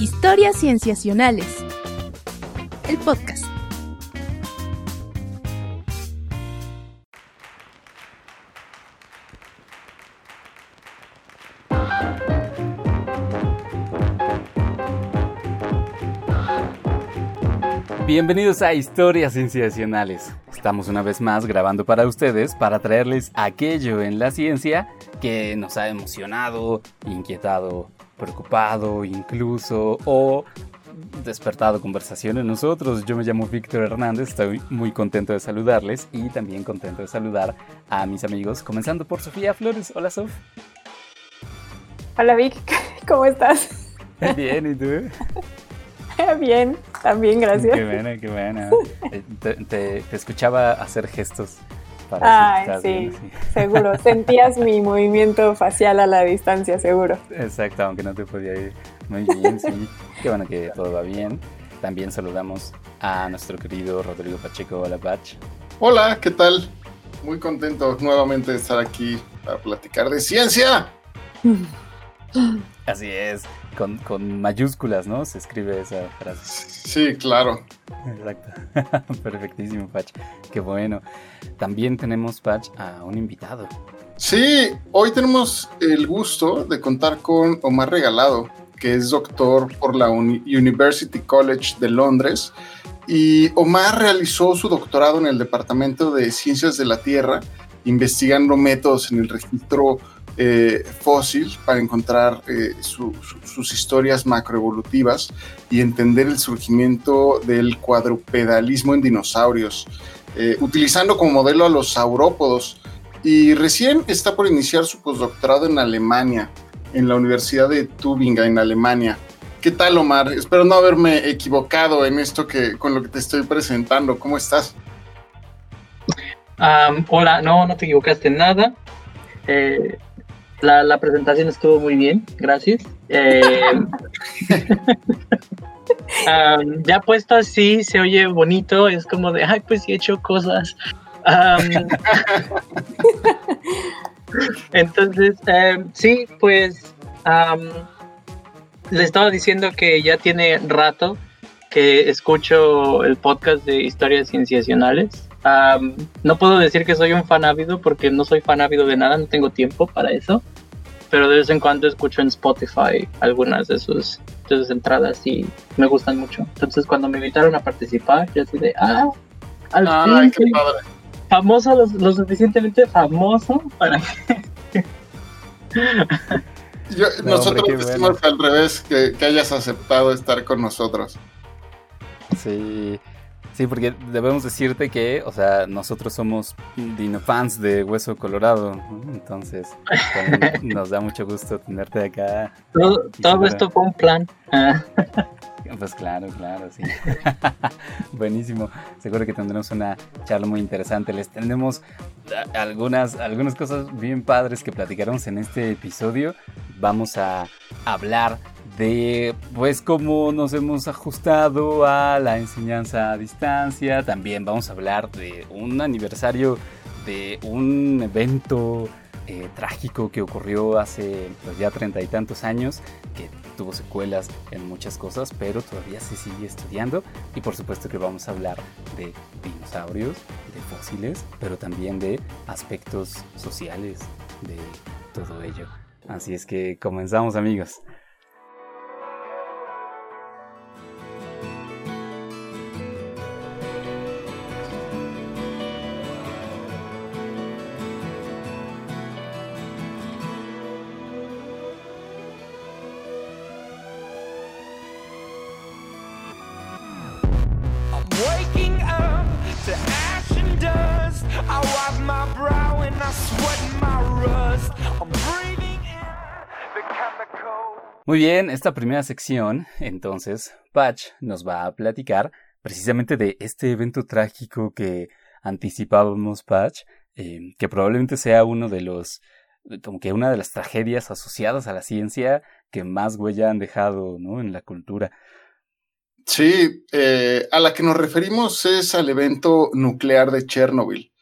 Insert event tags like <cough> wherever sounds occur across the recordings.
Historias Cienciacionales. El podcast. Bienvenidos a Historias Cienciacionales. Estamos una vez más grabando para ustedes para traerles aquello en la ciencia que nos ha emocionado, inquietado, preocupado incluso o despertado conversación en nosotros. Yo me llamo Víctor Hernández, estoy muy contento de saludarles y también contento de saludar a mis amigos, comenzando por Sofía Flores. Hola Sof. Hola Vic, <laughs> ¿cómo estás? Bien, ¿y tú? <laughs> Bien, también, gracias. Qué buena, qué buena. <laughs> Eh, te, te, escuchaba hacer gestos para Ay, sí, seguro. <laughs> Sentías mi movimiento facial a la distancia, seguro. Exacto, aunque no te podía ir. Muy bien, sí. <laughs> Qué bueno que todo va bien. También saludamos a nuestro querido Rodrigo Pacheco. Hola, Pach. Hola, ¿qué tal? Muy contento nuevamente de estar aquí para platicar de ciencia. Así es, con, con, mayúsculas, ¿no? Se escribe esa frase. Sí, claro. Exacto. <laughs> Perfectísimo, Patch. Qué bueno. También tenemos, Patch, a un invitado. Sí, hoy tenemos el gusto de contar con Omar Regalado, que es doctor por la University College de Londres. Y Omar realizó su doctorado en el Departamento de Ciencias de la Tierra, investigando métodos en el registro eh, fósil para encontrar eh, sus historias macroevolutivas y entender el surgimiento del cuadrupedalismo en dinosaurios, eh, utilizando como modelo a los saurópodos. Y recién está por iniciar su postdoctorado en Alemania, en la Universidad de Tübingen, en Alemania. ¿Qué tal, Omar? Espero no haberme equivocado en esto que con lo que te estoy presentando. ¿Cómo estás? hola, no, no te equivocaste en nada. Eh, la, presentación estuvo muy bien, gracias. Eh, <laughs> ya puesto así, se oye bonito, es como de, ay, pues sí he hecho cosas. <laughs> entonces, em, sí, pues le estaba diciendo que ya tiene rato que escucho el podcast de historias cienciacionales no puedo decir que soy un fan ávido porque no soy fan ávido de nada, no tengo tiempo para eso. Pero de vez en cuando escucho en Spotify algunas de sus, entradas y me gustan mucho. Entonces cuando me invitaron a participar, yo así de, ah, al fin, qué padre. famoso, lo, suficientemente famoso para que... <laughs> nosotros decimos al revés, que, que hayas aceptado estar con nosotros. Sí, Sí, porque debemos decirte que, o sea, nosotros somos dino fans de Hueso Colorado, entonces nos da mucho gusto tenerte acá. Todo, esto fue un plan. Pues claro, claro, sí. <laughs> Buenísimo. Seguro que tendremos una charla muy interesante. Les tendremos algunas, algunas cosas bien padres que platicaremos en este episodio. Vamos a hablar de pues cómo nos hemos ajustado a la enseñanza a distancia. También vamos a hablar de un aniversario de un evento eh, trágico que ocurrió hace pues, ya treinta y tantos años, que tuvo secuelas en muchas cosas, pero todavía se sigue estudiando. Y por supuesto que vamos a hablar de dinosaurios, de fósiles, pero también de aspectos sociales de todo ello. Así es que comenzamos amigos. Muy bien, esta primera sección, entonces, Patch nos va a platicar precisamente de este evento trágico que anticipábamos, Patch, eh, que probablemente sea uno de los, como que una de las tragedias asociadas a la ciencia que más huella han dejado, ¿no? En la cultura. Sí, eh, a la que nos referimos es al evento nuclear de Chernobyl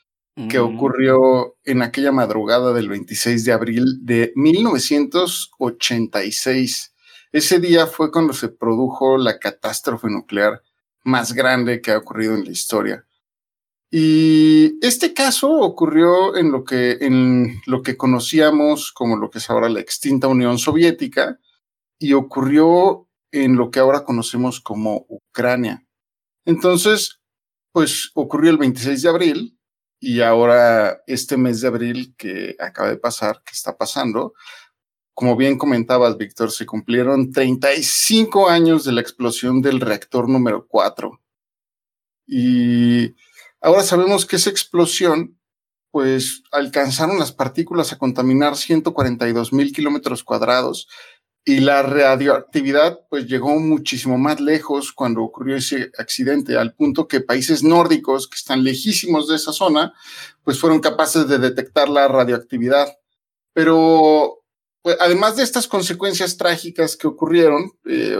que mm. ocurrió en aquella madrugada del 26 de abril de 1986. ese día fue cuando se produjo la catástrofe nuclear más grande que ha ocurrido en la historia. Y este caso ocurrió en lo que, en lo que conocíamos como lo que es ahora la extinta Unión Soviética y ocurrió en lo que ahora conocemos como Ucrania. Entonces, pues ocurrió el 26 de abril y ahora este mes de abril que acaba de pasar, que está pasando, como bien comentabas, Víctor, se cumplieron 35 años de la explosión del reactor número 4. Y ahora sabemos que esa explosión, pues alcanzaron las partículas a contaminar 142 mil kilómetros cuadrados y la radioactividad pues llegó muchísimo más lejos cuando ocurrió ese accidente, al punto que países nórdicos que están lejísimos de esa zona, pues fueron capaces de detectar la radioactividad. Pero pues, además de estas consecuencias trágicas que ocurrieron, eh,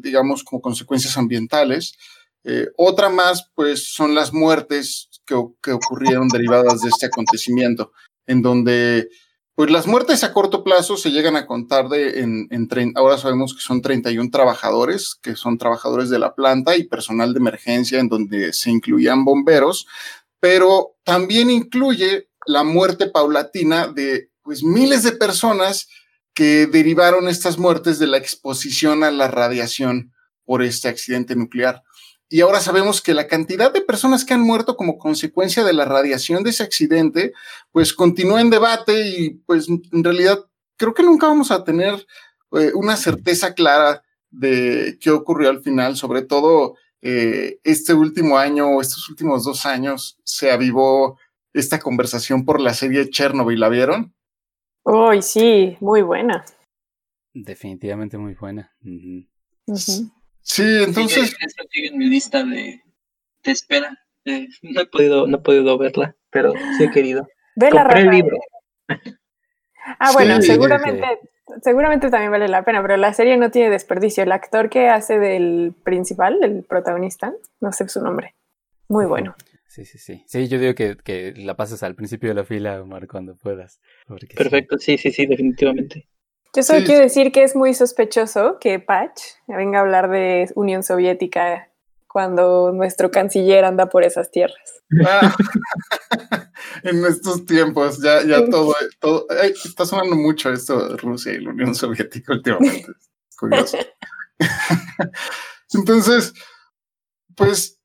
digamos como consecuencias ambientales, eh, otra más pues son las muertes que, que ocurrieron derivadas de este acontecimiento, en donde pues las muertes a corto plazo se llegan a contar de en, en ahora sabemos que son 31 trabajadores, que son trabajadores de la planta y personal de emergencia en donde se incluían bomberos, pero también incluye la muerte paulatina de pues miles de personas que derivaron estas muertes de la exposición a la radiación por este accidente nuclear. Y ahora sabemos que la cantidad de personas que han muerto como consecuencia de la radiación de ese accidente, pues continúa en debate y pues en realidad creo que nunca vamos a tener eh, una certeza clara de qué ocurrió al final, sobre todo eh, este último año o estos últimos dos años se avivó esta conversación por la serie Chernobyl, ¿la vieron? Uy, sí, muy buena. Definitivamente muy buena. Sí, entonces. Sí, en mi lista de, espera. Eh, no, he podido, no he podido verla, pero sí he querido. Vela, Compré el libro. <laughs> Ah, bueno, seguramente, seguramente también vale la pena, pero la serie no tiene desperdicio. El actor que hace del principal, el protagonista, no sé su nombre. Muy bueno. Sí, sí, sí. Sí, yo digo que, que la pases al principio de la fila, Omar, cuando puedas. Perfecto, sí, sí, sí, definitivamente. Yo solo quiero decir que es muy sospechoso que Patch venga a hablar de Unión Soviética cuando nuestro canciller anda por esas tierras. Ah, <laughs> en estos tiempos, ya, ya todo, todo está sonando mucho esto de Rusia y la Unión Soviética últimamente. Es curioso. <laughs> Entonces, pues,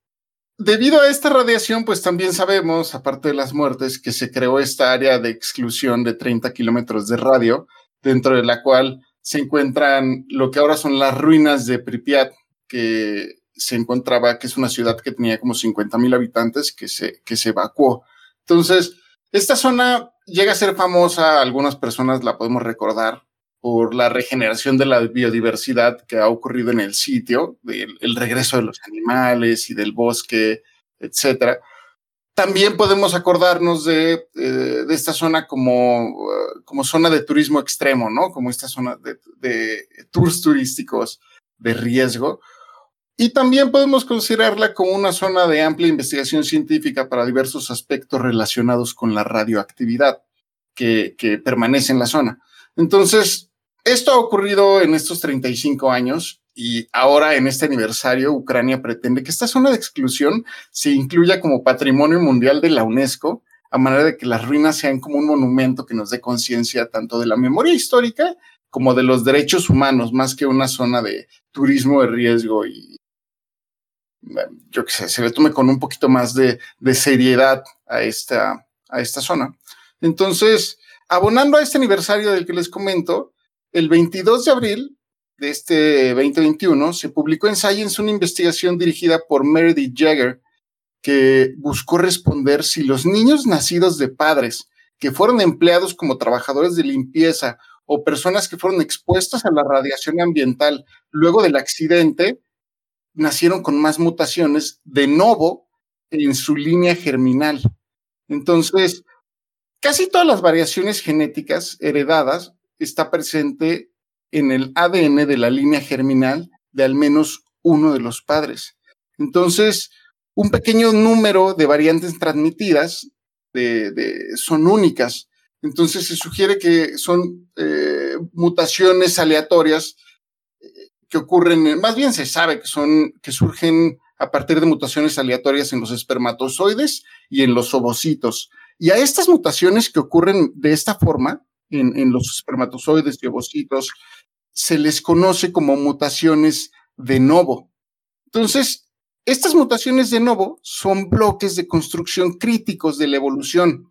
debido a esta radiación, pues también sabemos, aparte de las muertes, que se creó esta área de exclusión de 30 kilómetros de radio, dentro de la cual se encuentran lo que ahora son las ruinas de Pripyat, que se encontraba, que es una ciudad que tenía como 50 mil habitantes, que se, que se evacuó. Entonces, esta zona llega a ser famosa, algunas personas la podemos recordar por la regeneración de la biodiversidad que ha ocurrido en el sitio, el regreso de los animales y del bosque, etcétera. También podemos acordarnos de, eh, de esta zona como, uh, como zona de turismo extremo, ¿no? Como esta zona de, de tours turísticos de riesgo. Y también podemos considerarla como una zona de amplia investigación científica para diversos aspectos relacionados con la radioactividad que, que permanece en la zona. Entonces, esto ha ocurrido en estos 35 años y ahora en este aniversario, Ucrania pretende que esta zona de exclusión se incluya como patrimonio mundial de la UNESCO, a manera de que las ruinas sean como un monumento que nos dé conciencia tanto de la memoria histórica como de los derechos humanos, más que una zona de turismo de riesgo y yo qué sé, se le tome con un poquito más de, de seriedad a esta, a esta zona. Entonces, abonando a este aniversario del que les comento, el 22 de abril de este 2021, se publicó en Science una investigación dirigida por Meredith Jagger que buscó responder si los niños nacidos de padres que fueron empleados como trabajadores de limpieza o personas que fueron expuestas a la radiación ambiental luego del accidente nacieron con más mutaciones de novo en su línea germinal. Entonces, casi todas las variaciones genéticas heredadas está presente en el ADN de la línea germinal de al menos uno de los padres. Entonces, un pequeño número de variantes transmitidas son únicas. Entonces, se sugiere que son eh, mutaciones aleatorias que ocurren, más bien se sabe que son, que surgen a partir de mutaciones aleatorias en los espermatozoides y en los ovocitos. Y a estas mutaciones que ocurren de esta forma, en los espermatozoides y ovocitos, se les conoce como mutaciones de novo. Entonces, estas mutaciones de novo son bloques de construcción críticos de la evolución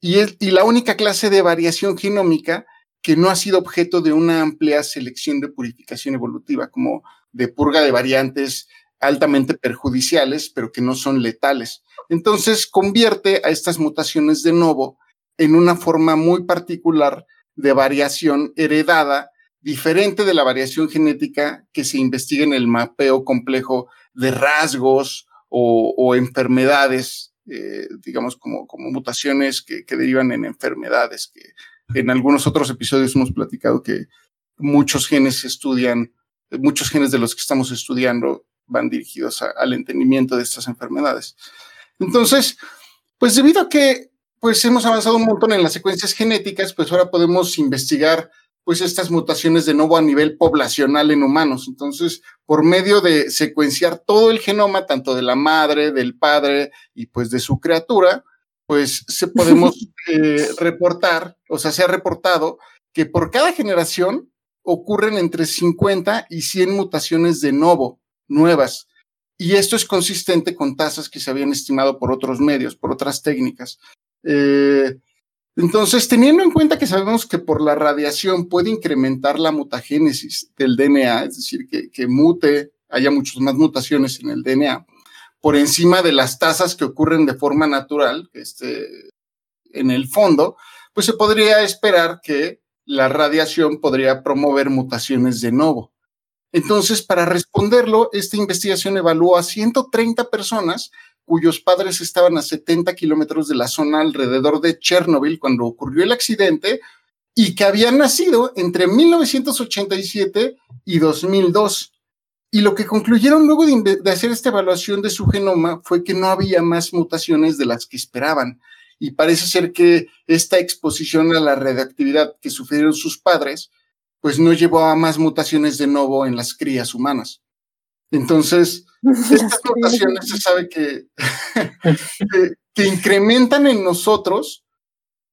y, la única clase de variación genómica que no ha sido objeto de una amplia selección de purificación evolutiva, como de purga de variantes altamente perjudiciales, pero que no son letales. Entonces, convierte a estas mutaciones de novo en una forma muy particular de variación heredada, diferente de la variación genética que se investiga en el mapeo complejo de rasgos o, enfermedades, eh, digamos, como, como mutaciones que, que, derivan en enfermedades, que en algunos otros episodios hemos platicado que muchos genes se estudian, muchos genes de los que estamos estudiando van dirigidos al entendimiento de estas enfermedades. Entonces, pues debido a que pues hemos avanzado un montón en las secuencias genéticas, pues ahora podemos investigar pues estas mutaciones de nuevo a nivel poblacional en humanos. Entonces, por medio de secuenciar todo el genoma, tanto de la madre, del padre y pues de su criatura, pues se podemos <laughs> eh, reportar, o sea, se ha reportado que por cada generación ocurren entre 50 y 100 mutaciones de novo nuevas. Y esto es consistente con tasas que se habían estimado por otros medios, por otras técnicas. Eh, entonces, teniendo en cuenta que sabemos que por la radiación puede incrementar la mutagénesis del DNA, es decir, que, mute, haya muchas más mutaciones en el DNA, por encima de las tasas que ocurren de forma natural, este, en el fondo, pues se podría esperar que la radiación podría promover mutaciones de nuevo. Entonces, para responderlo, esta investigación evaluó a 130 personas cuyos padres estaban a 70 kilómetros de la zona alrededor de Chernobyl cuando ocurrió el accidente y que habían nacido entre 1987 y 2002. Y lo que concluyeron luego de, hacer esta evaluación de su genoma fue que no había más mutaciones de las que esperaban. Y parece ser que esta exposición a la radioactividad que sufrieron sus padres, pues no llevó a más mutaciones de nuevo en las crías humanas. Entonces, <laughs> estas mutaciones se sabe <laughs> que, que, incrementan en nosotros.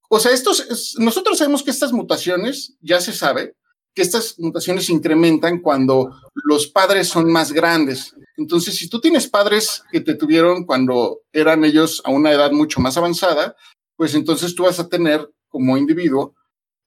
O sea, estos, nosotros sabemos que estas mutaciones, ya se sabe, que estas mutaciones incrementan cuando los padres son más grandes. Entonces, si tú tienes padres que te tuvieron cuando eran ellos a una edad mucho más avanzada, pues entonces tú vas a tener como individuo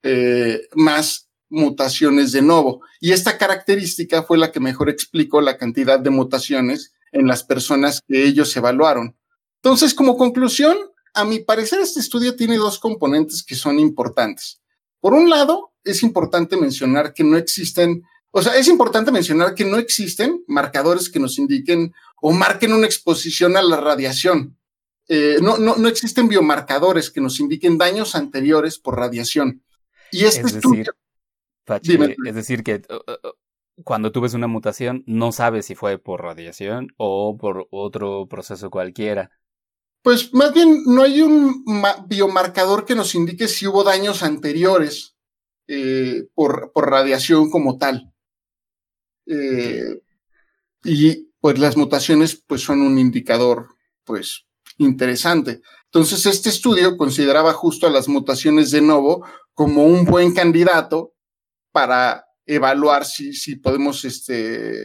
eh, más mutaciones de nuevo. Y esta característica fue la que mejor explicó la cantidad de mutaciones en las personas que ellos evaluaron. Entonces, como conclusión, a mi parecer, este estudio tiene dos componentes que son importantes. Por un lado, es importante mencionar que no existen, o sea, es importante mencionar que no existen marcadores que nos indiquen o marquen una exposición a la radiación. Eh, no, no, no existen biomarcadores que nos indiquen daños anteriores por radiación. Y este es decir, es decir, que cuando tú ves una mutación, no sabes si fue por radiación o por otro proceso cualquiera. Pues más bien no hay un biomarcador que nos indique si hubo daños anteriores eh, por, por, radiación como tal. Eh, y pues las mutaciones pues son un indicador pues interesante. Entonces este estudio consideraba justo a las mutaciones de novo como un buen candidato para evaluar si, si podemos este,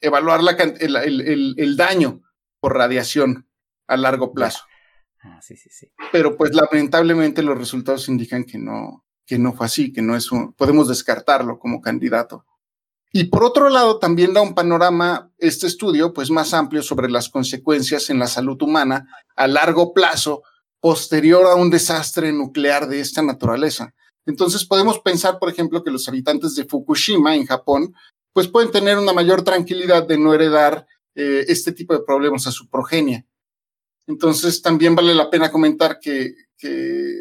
evaluar la, el, el, el, daño por radiación a largo plazo. Ah, sí, sí, sí. Pero pues lamentablemente los resultados indican que no, que no fue así, que no es un, podemos descartarlo como candidato. Y por otro lado, también da un panorama, este estudio, pues más amplio sobre las consecuencias en la salud humana a largo plazo posterior a un desastre nuclear de esta naturaleza. Entonces podemos pensar, por ejemplo, que los habitantes de Fukushima en Japón, pues pueden tener una mayor tranquilidad de no heredar eh, este tipo de problemas a su progenie. Entonces también vale la pena comentar que, que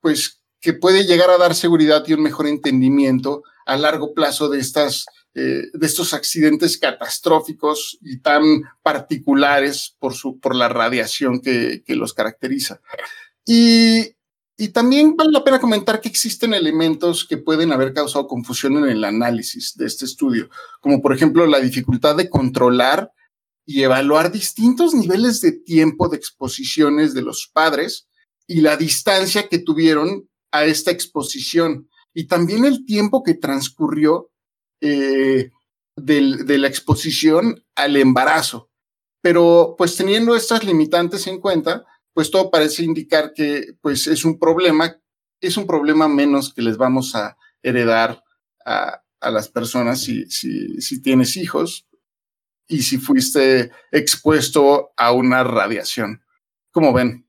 pues que puede llegar a dar seguridad y un mejor entendimiento a largo plazo de estas eh, de estos accidentes catastróficos y tan particulares por su por la radiación que, que los caracteriza. Y y también vale la pena comentar que existen elementos que pueden haber causado confusión en el análisis de este estudio, como por ejemplo la dificultad de controlar y evaluar distintos niveles de tiempo de exposiciones de los padres y la distancia que tuvieron a esta exposición y también el tiempo que transcurrió eh, de la exposición al embarazo. Pero pues teniendo estas limitantes en cuenta, pues todo parece indicar que pues es un problema, es un problema menos que les vamos a heredar a, las personas si, tienes hijos y si fuiste expuesto a una radiación. ¿Cómo ven?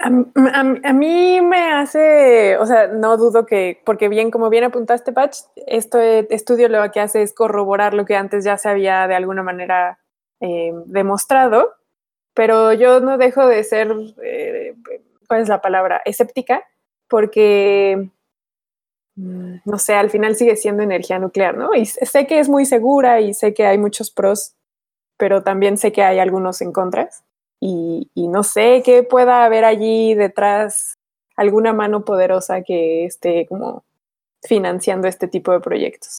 A, mí me hace, o sea, no dudo que, porque bien, como bien apuntaste, Patch, este estudio lo que hace es corroborar lo que antes ya se había de alguna manera eh, demostrado pero yo no dejo de ser, eh, ¿cuál es la palabra? Escéptica, porque, mm, no sé, al final sigue siendo energía nuclear, ¿no? Y sé que es muy segura y sé que hay muchos pros, pero también sé que hay algunos en contras. Y, y no sé qué pueda haber allí detrás alguna mano poderosa que esté como financiando este tipo de proyectos.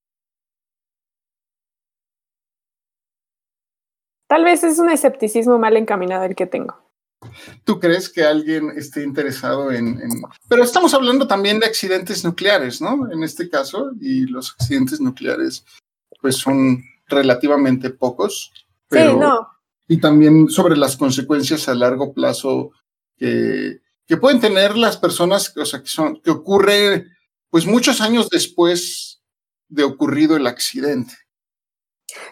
Tal vez es un escepticismo mal encaminado el que tengo. ¿Tú crees que alguien esté interesado en, Pero estamos hablando también de accidentes nucleares, ¿no? En este caso, y los accidentes nucleares, pues son relativamente pocos. sí, no. Y también sobre las consecuencias a largo plazo que, que pueden tener las personas, o sea, que, son, que ocurre, pues muchos años después de ocurrido el accidente.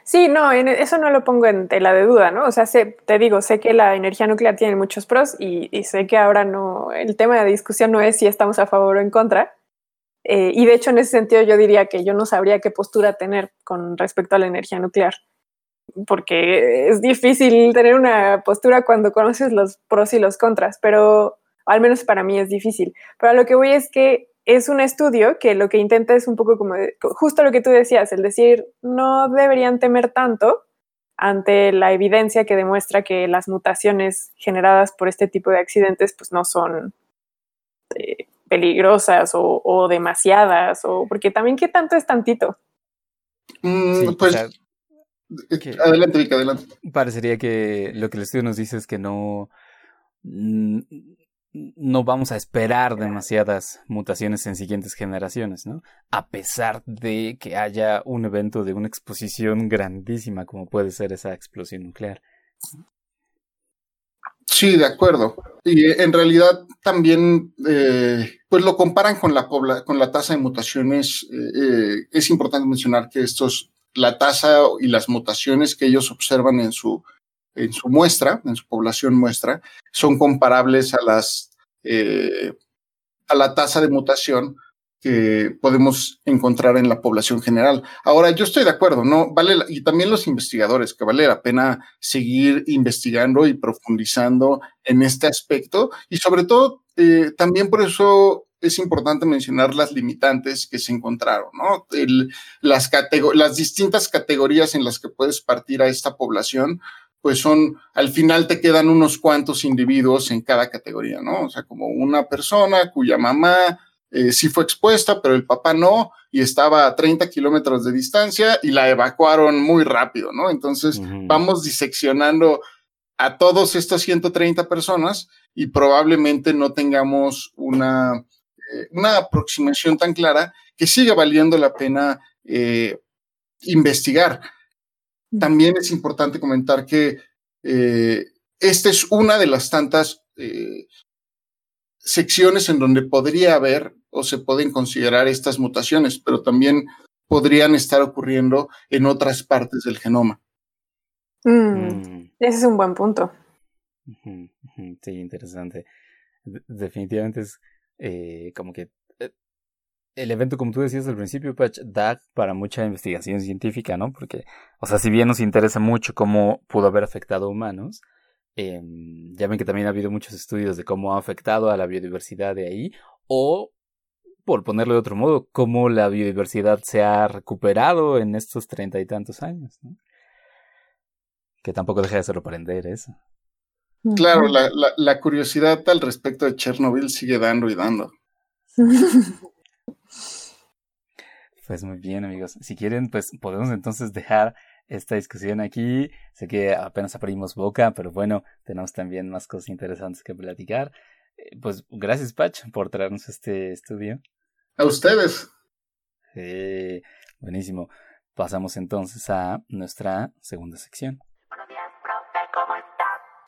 Sí, no, e, eso no lo pongo en tela de duda, ¿no? O sea, te digo, sé que la energía nuclear tiene muchos pros y, sé que ahora no, el tema de discusión no es si estamos a favor o en contra. Eh, y de hecho, en ese sentido, yo diría que yo no sabría qué postura tener con respecto a la energía nuclear, porque es difícil tener una postura cuando conoces los pros y los contras, pero al menos para mí es difícil. Pero lo que voy es que es un estudio que lo que intenta es un poco como justo lo que tú decías, el decir, no deberían temer tanto ante la evidencia que demuestra que las mutaciones generadas por este tipo de accidentes pues no son eh, peligrosas o, demasiadas, o porque también qué tanto es tantito. Mm, pues adelante, Vika, adelante. Parecería que lo que el estudio nos dice es que no no vamos a esperar demasiadas mutaciones en siguientes generaciones, ¿no? A pesar de que haya un evento de una exposición grandísima como puede ser esa explosión nuclear. Sí, de acuerdo. Y eh, en realidad también, eh, pues lo comparan con la, con la tasa de mutaciones. Eh, es importante mencionar que estos, la tasa y las mutaciones que ellos observan en su en su muestra, en su población muestra, son comparables a las eh, a la tasa de mutación que podemos encontrar en la población general. Ahora, yo estoy de acuerdo, ¿no? Vale, y también los investigadores, que vale la pena seguir investigando y profundizando en este aspecto. Y sobre todo, eh, también por eso es importante mencionar las limitantes que se encontraron, ¿no? las, las distintas categorías en las que puedes partir a esta población pues son, al final te quedan unos cuantos individuos en cada categoría, ¿no? O sea, como una persona cuya mamá eh, sí fue expuesta, pero el papá no, y estaba a 30 kilómetros de distancia y la evacuaron muy rápido, ¿no? Entonces, vamos diseccionando a todos estas 130 personas y probablemente no tengamos una, eh, una aproximación tan clara que siga valiendo la pena eh, investigar. También es importante comentar que eh, esta es una de las tantas eh, secciones en donde podría haber o se pueden considerar estas mutaciones, pero también podrían estar ocurriendo en otras partes del genoma. Mm, mm. Ese es un buen punto. Sí, interesante. definitivamente es eh, como que el evento, como tú decías al principio, Patch, da para mucha investigación científica, ¿no? Porque, o sea, si bien nos interesa mucho cómo pudo haber afectado a humanos, em, ya ven que también ha habido muchos estudios de cómo ha afectado a la biodiversidad de ahí, o, por ponerlo de otro modo, cómo la biodiversidad se ha recuperado en estos treinta y tantos años, ¿no? Que tampoco deja de sorprender eso. Claro, la, la, curiosidad al respecto de Chernobyl sigue dando y dando. <laughs> Pues muy bien, amigos. Si quieren, pues podemos entonces dejar esta discusión aquí. Sé que apenas abrimos boca, pero bueno, tenemos también más cosas interesantes que platicar. Eh, pues gracias, Patch, por traernos este estudio. A ustedes. buenísimo. Pasamos entonces a nuestra segunda sección.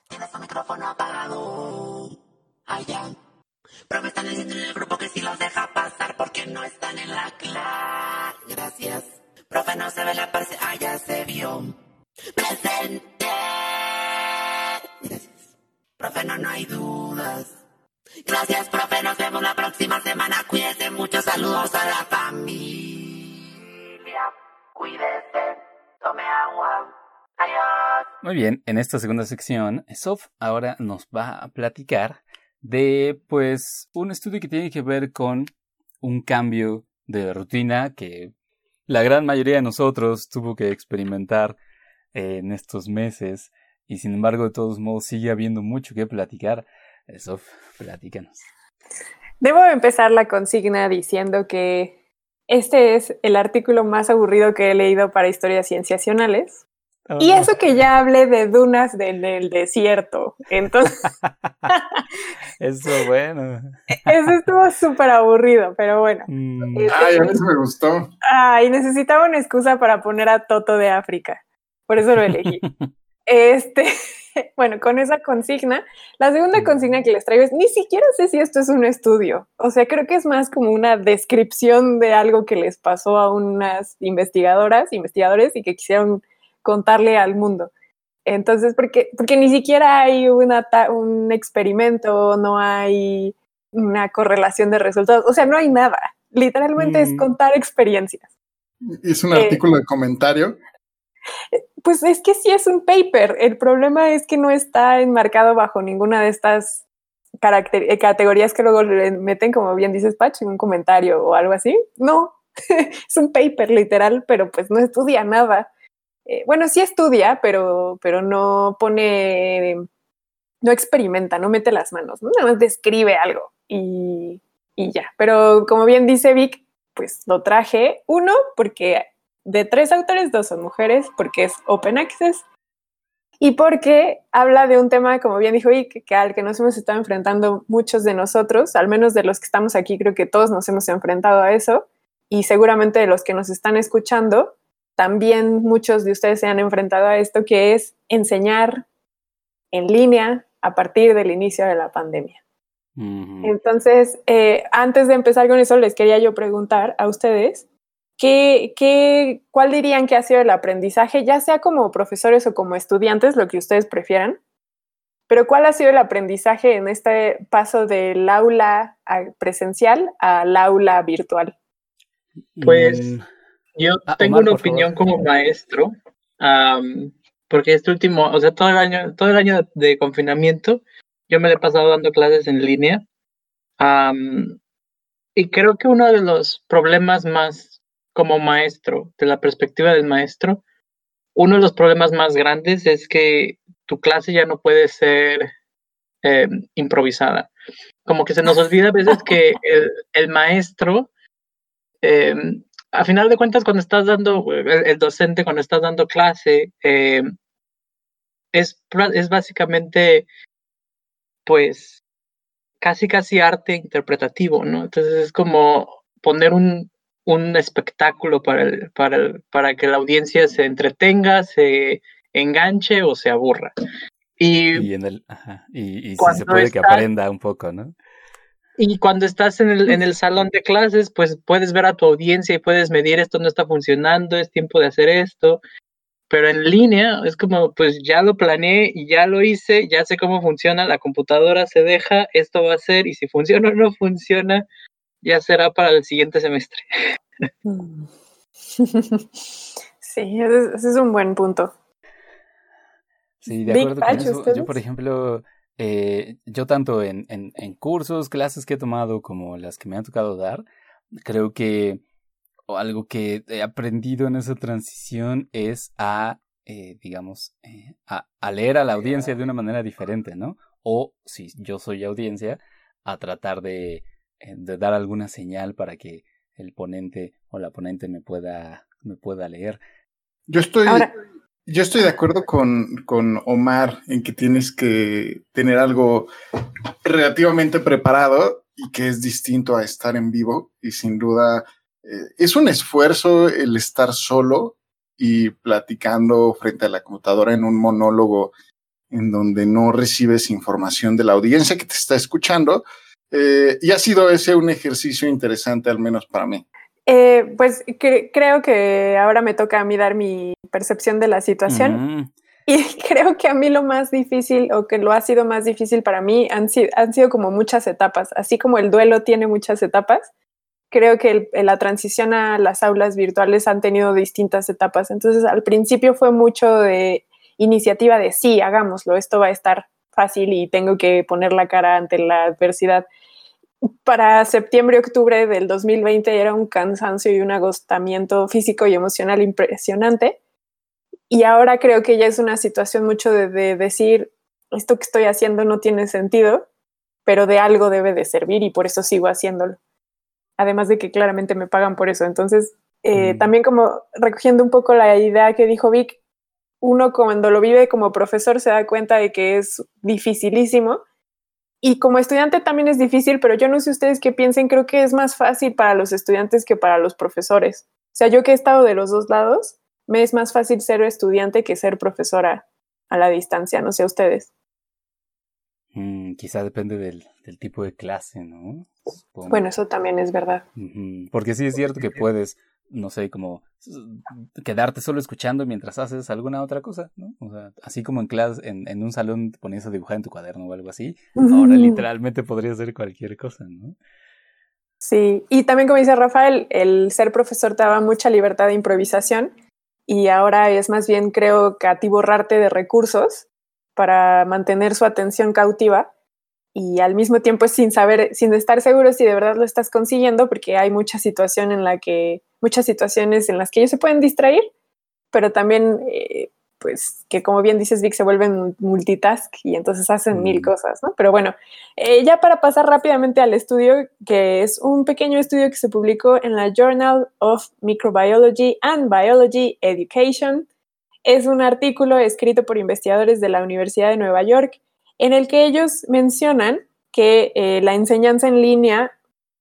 Tienes el micrófono apagado. Ay, ya. Pero me están diciendo en el grupo que si los deja pasar porque no están en la clase. Gracias. Profe, no se ve la parce. Ah, ya se vio. Presente. Gracias. Profe, no, no hay dudas. Gracias, profe. Nos vemos la próxima semana. Cuídese mucho. Saludos a la familia. Cuídese. Tome agua. Muy bien, en esta segunda sección, Sof ahora nos va a platicar de pues un estudio que tiene que ver con un cambio de rutina que la gran mayoría de nosotros tuvo que experimentar en estos meses y sin embargo de todos modos sigue habiendo mucho que platicar. Sof, platícanos. Debo empezar la consigna diciendo que este es el artículo más aburrido que he leído para historias cienciacionales y eso que ya hablé de dunas del, desierto. Entonces. <laughs> eso bueno. Eso estuvo súper aburrido, pero bueno. Mm. Este, Ay, a mí me gustó. Ay, necesitaba una excusa para poner a Toto de África. Por eso lo elegí. <laughs> este. <laughs> Bueno, con esa consigna, la segunda consigna que les traigo es, ni siquiera sé si esto es un estudio, o sea, creo que es más como una descripción de algo que les pasó a unas investigadoras, investigadores y que quisieron contarle al mundo. Entonces, porque, porque ni siquiera hay una, un experimento, no hay una correlación de resultados, o sea, no hay nada. Literalmente es mm. contar experiencias. ¿Es un artículo de comentario? Pues es que sí es un paper. El problema es que no está enmarcado bajo ninguna de estas eh, categorías que luego le meten, como bien dices, Patch, en un comentario o algo así. No, <laughs> es un paper literal, pero pues no estudia nada. Eh, bueno, sí estudia, pero, pero no pone, no experimenta, no mete las manos, ¿no? nada más describe algo y, y ya. Pero como bien dice Vic, pues lo traje, uno, porque de tres autores, dos son mujeres, porque es Open Access, y porque habla de un tema, como bien dijo Vic, que al que nos hemos estado enfrentando muchos de nosotros, al menos de los que estamos aquí, creo que todos nos hemos enfrentado a eso, y seguramente de los que nos están escuchando, también muchos de ustedes se han enfrentado a esto, que es enseñar en línea a partir del inicio de la pandemia. Entonces, eh, antes de empezar con eso, les quería yo preguntar a ustedes, ¿qué, qué, ¿cuál dirían que ha sido el aprendizaje, ya sea como profesores o como estudiantes, lo que ustedes prefieran? Pero ¿cuál ha sido el aprendizaje en este paso del aula presencial al aula virtual? Pues mm. Yo ah, tengo una opinión como maestro, porque este último, o sea, todo el año, todo el año de confinamiento, yo me he pasado dando clases en línea. y creo que uno de los problemas más como maestro, de la perspectiva del maestro, uno de los problemas más grandes es que tu clase ya no puede ser em, improvisada. Como que se nos olvida a veces que el, el maestro eh, a final de cuentas, cuando estás dando, el, docente, cuando estás dando clase, eh, es, es básicamente, pues, casi, casi arte interpretativo, ¿no? Entonces es como poner un, un espectáculo para, el, para, el, para que la audiencia se entretenga, se enganche o se aburra. Y, y, en el, y, y si se puede que aprenda un poco, ¿no? Y cuando estás en el, en el salón de clases, pues puedes ver a tu audiencia y puedes medir esto no está funcionando, es tiempo de hacer esto. Pero en línea es como, pues ya lo planeé y ya lo hice, ya sé cómo funciona, la computadora se deja, esto va a ser, y si funciona o no funciona, ya será para el siguiente semestre. <laughs> Sí, ese es un buen punto. Sí, de acuerdo con eso. Yo, por ejemplo, eh, yo tanto en, en, en, cursos, clases que he tomado como las que me han tocado dar, creo que algo que he aprendido en esa transición es a eh, digamos, eh, a, leer a la audiencia de una manera diferente, ¿no? O si yo soy audiencia, a tratar de, eh, de dar alguna señal para que el ponente o la ponente me pueda, me pueda leer. Yo estoy, yo estoy de acuerdo con, con, Omar en que tienes que tener algo relativamente preparado y que es distinto a estar en vivo y sin duda es un esfuerzo el estar solo y platicando frente a la computadora en un monólogo en donde no recibes información de la audiencia que te está escuchando. Eh, y ha sido ese un ejercicio interesante, al menos para mí. Eh, pues creo que ahora me toca a mí dar mi percepción de la situación. Y <laughs> creo que a mí lo más difícil o que lo ha sido más difícil para mí han, han sido como muchas etapas, así como el duelo tiene muchas etapas creo que la transición a las aulas virtuales han tenido distintas etapas. Entonces, al principio fue mucho de iniciativa de sí, hagámoslo, esto va a estar fácil y tengo que poner la cara ante la adversidad. Para septiembre, octubre del 2020 era un cansancio y un agotamiento físico y emocional impresionante. Y ahora creo que ya es una situación mucho de, de decir, esto que estoy haciendo no tiene sentido, pero de algo debe de servir y por eso sigo haciéndolo además de que claramente me pagan por eso. Entonces, eh, mm. también como recogiendo un poco la idea que dijo Vic, uno cuando lo vive como profesor se da cuenta de que es dificilísimo. Y como estudiante también es difícil, pero yo no sé ustedes qué piensen, creo que es más fácil para los estudiantes que para los profesores. O sea, yo que he estado de los dos lados, me es más fácil ser estudiante que ser profesora a la distancia, no sé ustedes. Mm, quizá depende del, tipo de clase, ¿no? Bueno, eso también es verdad. Porque sí es cierto que puedes, no sé, como quedarte solo escuchando mientras haces alguna otra cosa, ¿no? O sea, así como en clase, en, en un salón te ponías a dibujar en tu cuaderno o algo así, ahora literalmente podría ser cualquier cosa, ¿no? Sí, y también como dice Rafael, el ser profesor te daba mucha libertad de improvisación y ahora es más bien, creo, que a ti borrarte de recursos para mantener su atención cautiva y al mismo tiempo sin saber, sin estar seguro si de verdad lo estás consiguiendo, porque hay mucha situación en la que, muchas situaciones en las que ellos se pueden distraer, pero también, eh, pues, que como bien dices, Vic, se vuelven multitask y entonces hacen mil cosas, ¿no? Pero bueno, eh, ya para pasar rápidamente al estudio, que es un pequeño estudio que se publicó en la Journal of Microbiology and Biology Education, es un artículo escrito por investigadores de la Universidad de Nueva York en el que ellos mencionan que eh, la enseñanza en línea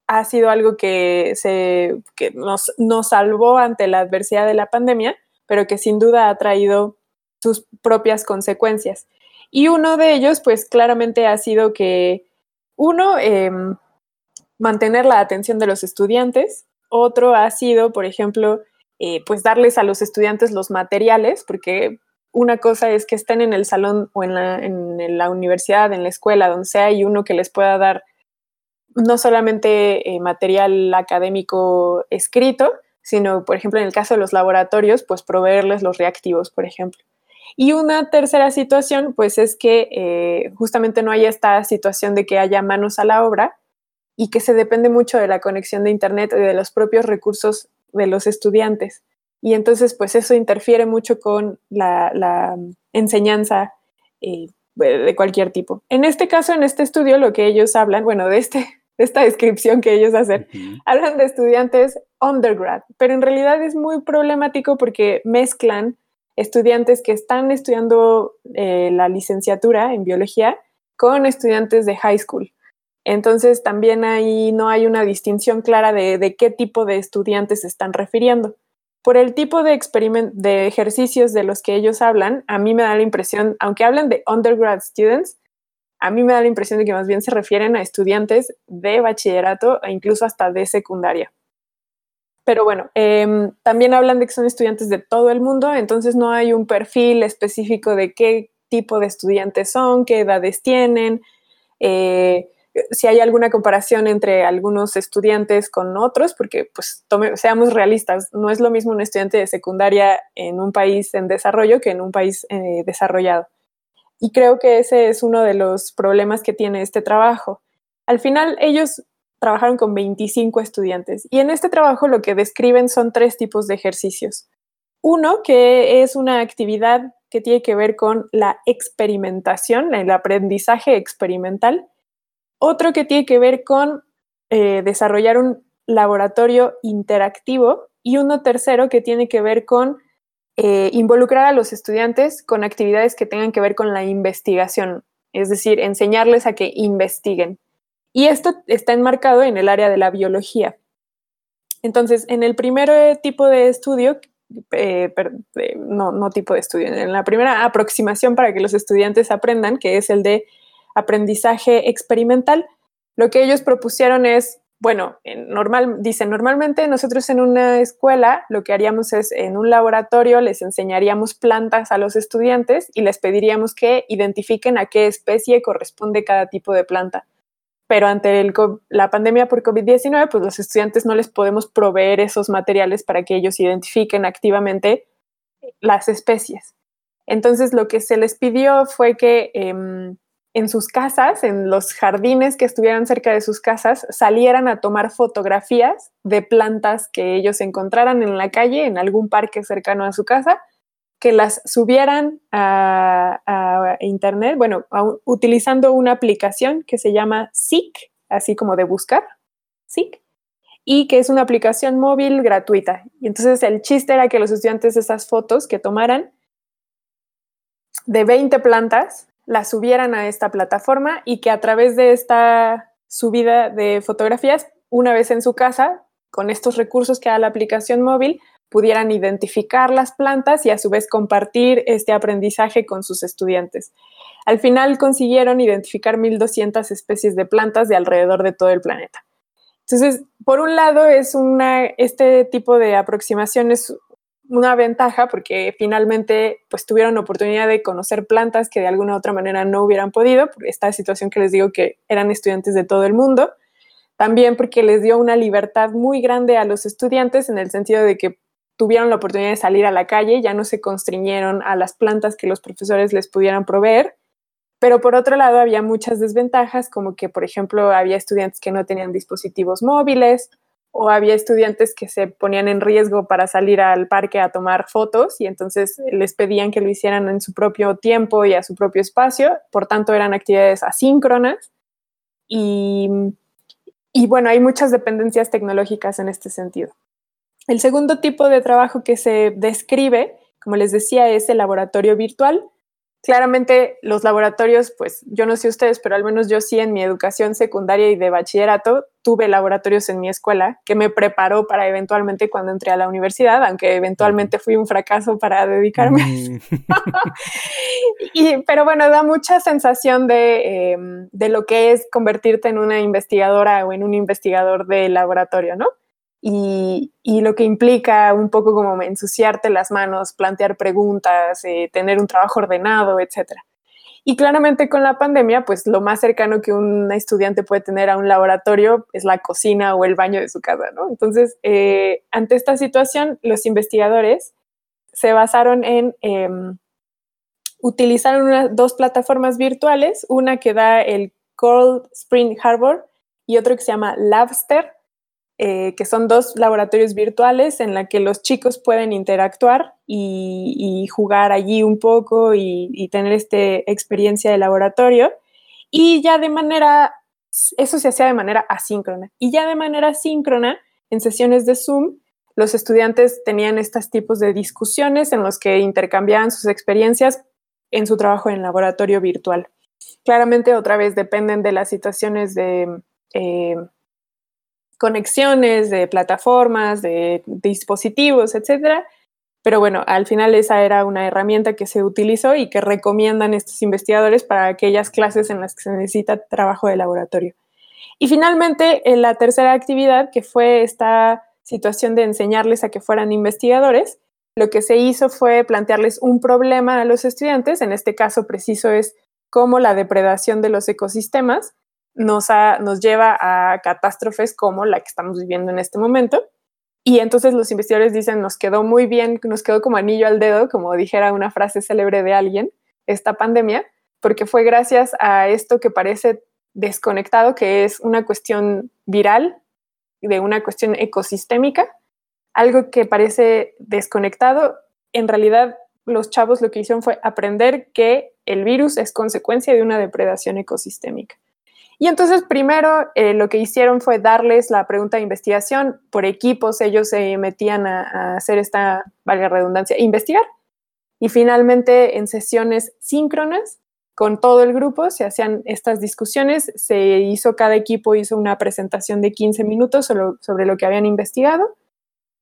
ha sido algo que, se, nos, nos salvó ante la adversidad de la pandemia, pero que sin duda ha traído sus propias consecuencias. Y uno de ellos, pues claramente ha sido que, uno, em, mantener la atención de los estudiantes, otro ha sido, por ejemplo, eh, pues darles a los estudiantes los materiales, porque una cosa es que estén en el salón o en la, universidad, en la escuela, donde sea, y uno que les pueda dar no solamente eh, material académico escrito, sino, por ejemplo, en el caso de los laboratorios, pues proveerles los reactivos, por ejemplo. Y una tercera situación, pues es que eh, justamente no haya esta situación de que haya manos a la obra y que se depende mucho de la conexión de Internet y de los propios recursos de los estudiantes. Y entonces, pues eso interfiere mucho con la, enseñanza eh, de cualquier tipo. En este caso, en este estudio, lo que ellos hablan, bueno, de, este, esta descripción que ellos hacen, hablan de estudiantes undergrad, pero en realidad es muy problemático porque mezclan estudiantes que están estudiando eh, la licenciatura en biología con estudiantes de high school. Entonces también ahí no hay una distinción clara de, qué tipo de estudiantes se están refiriendo. Por el tipo de, de ejercicios de los que ellos hablan, a mí me da la impresión, aunque hablan de undergrad students, a mí me da la impresión de que más bien se refieren a estudiantes de bachillerato e incluso hasta de secundaria. Pero bueno, em, también hablan de que son estudiantes de todo el mundo, entonces no hay un perfil específico de qué tipo de estudiantes son, qué edades tienen, eh, si hay alguna comparación entre algunos estudiantes con otros, porque pues seamos realistas, no es lo mismo un estudiante de secundaria en un país en desarrollo que en un país eh, desarrollado. Y creo que ese es uno de los problemas que tiene este trabajo. Al final ellos trabajaron con 25 estudiantes y en este trabajo lo que describen son tres tipos de ejercicios. uno que es una actividad que tiene que ver con la experimentación, el aprendizaje experimental. Otro que tiene que ver con eh, desarrollar un laboratorio interactivo y uno tercero que tiene que ver con eh, involucrar a los estudiantes con actividades que tengan que ver con la investigación, es decir, enseñarles a que investiguen. Y esto está enmarcado en el área de la biología. Entonces, en el primer eh, tipo de estudio, no, no tipo de estudio, en la primera aproximación para que los estudiantes aprendan, que es el de aprendizaje experimental, lo que ellos propusieron es bueno, normal, dicen, normalmente nosotros en una escuela lo que haríamos es en un laboratorio les enseñaríamos plantas a los estudiantes y les pediríamos que identifiquen a qué especie corresponde cada tipo de planta. Pero ante la pandemia por COVID-19, pues los estudiantes no les podemos proveer esos materiales para que ellos identifiquen activamente las especies. Entonces, lo que se les pidió fue que em, en sus casas, en los jardines que estuvieran cerca de sus casas, salieran a tomar fotografías de plantas que ellos encontraran en la calle, en algún parque cercano a su casa, que las subieran a, internet, bueno, utilizando una aplicación que se llama Seek, así como de buscar, Seek, y que es una aplicación móvil gratuita. Y entonces el chiste era que los estudiantes esas fotos que tomaran de 20 plantas la subieran a esta plataforma y que a través de esta subida de fotografías, una vez en su casa, con estos recursos que da la aplicación móvil, pudieran identificar las plantas y a su vez compartir este aprendizaje con sus estudiantes. Al final consiguieron identificar 1.200 especies de plantas de alrededor de todo el planeta. Entonces, por un lado, es una, este tipo de aproximación es una ventaja porque finalmente pues tuvieron oportunidad de conocer plantas que de alguna u otra manera no hubieran podido, por esta situación que les digo que eran estudiantes de todo el mundo. También porque les dio una libertad muy grande a los estudiantes en el sentido de que tuvieron la oportunidad de salir a la calle, ya no se constriñeron a las plantas que los profesores les pudieran proveer. Pero por otro lado, había muchas desventajas, como que, por ejemplo, había estudiantes que no tenían dispositivos móviles o había estudiantes que se ponían en riesgo para salir al parque a tomar fotos y entonces les pedían que lo hicieran en su propio tiempo y a su propio espacio, por tanto eran actividades asíncronas. Y, y bueno, hay muchas dependencias tecnológicas en este sentido. El segundo tipo de trabajo que se describe, como les decía, es el laboratorio virtual, claramente los laboratorios, pues yo no sé ustedes, pero al menos yo sí en mi educación secundaria y de bachillerato tuve laboratorios en mi escuela que me preparó para eventualmente cuando entré a la universidad, aunque eventualmente fui un fracaso para dedicarme. Mm. <laughs> <laughs> y, pero bueno, da mucha sensación de, em, de lo que es convertirte en una investigadora o en un investigador de laboratorio, ¿no? Y, lo que implica un poco como ensuciarte las manos, plantear preguntas, eh, tener un trabajo ordenado, etc. Y claramente con la pandemia, pues lo más cercano que un estudiante puede tener a un laboratorio es la cocina o el baño de su casa, ¿no? Entonces, eh, ante esta situación, los investigadores se basaron en utilizar dos plataformas virtuales, una que da el Cold Spring Harbor y otro que se llama Labster, eh, que son dos laboratorios virtuales en la que los chicos pueden interactuar y, jugar allí un poco y, tener esta experiencia de laboratorio. Y ya de manera, eso se hacía de manera asíncrona. Y ya de manera síncrona, en sesiones de Zoom, los estudiantes tenían estos tipos de discusiones en los que intercambiaban sus experiencias en su trabajo en laboratorio virtual. Claramente, otra vez, dependen de las situaciones de... Eh, conexiones, de plataformas, de dispositivos, etcétera. Pero bueno, al final esa era una herramienta que se utilizó y que recomiendan estos investigadores para aquellas clases en las que se necesita trabajo de laboratorio. Y finalmente, en la tercera actividad, que fue esta situación de enseñarles a que fueran investigadores, lo que se hizo fue plantearles un problema a los estudiantes, en este caso preciso es cómo la depredación de los ecosistemas nos, nos lleva a catástrofes como la que estamos viviendo en este momento. Y entonces los investigadores dicen, nos quedó muy bien, nos quedó como anillo al dedo, como dijera una frase célebre de alguien, esta pandemia, porque fue gracias a esto que parece desconectado, que es una cuestión viral, de una cuestión ecosistémica, algo que parece desconectado en realidad los chavos lo que hicieron fue aprender que el virus es consecuencia de una depredación ecosistémica. Y entonces primero eh, lo que hicieron fue darles la pregunta de investigación por equipos, ellos se metían a, hacer esta, valga redundancia, investigar. Y finalmente en sesiones síncronas con todo el grupo se hacían estas discusiones, se hizo, cada equipo hizo una presentación de 15 minutos sobre lo que habían investigado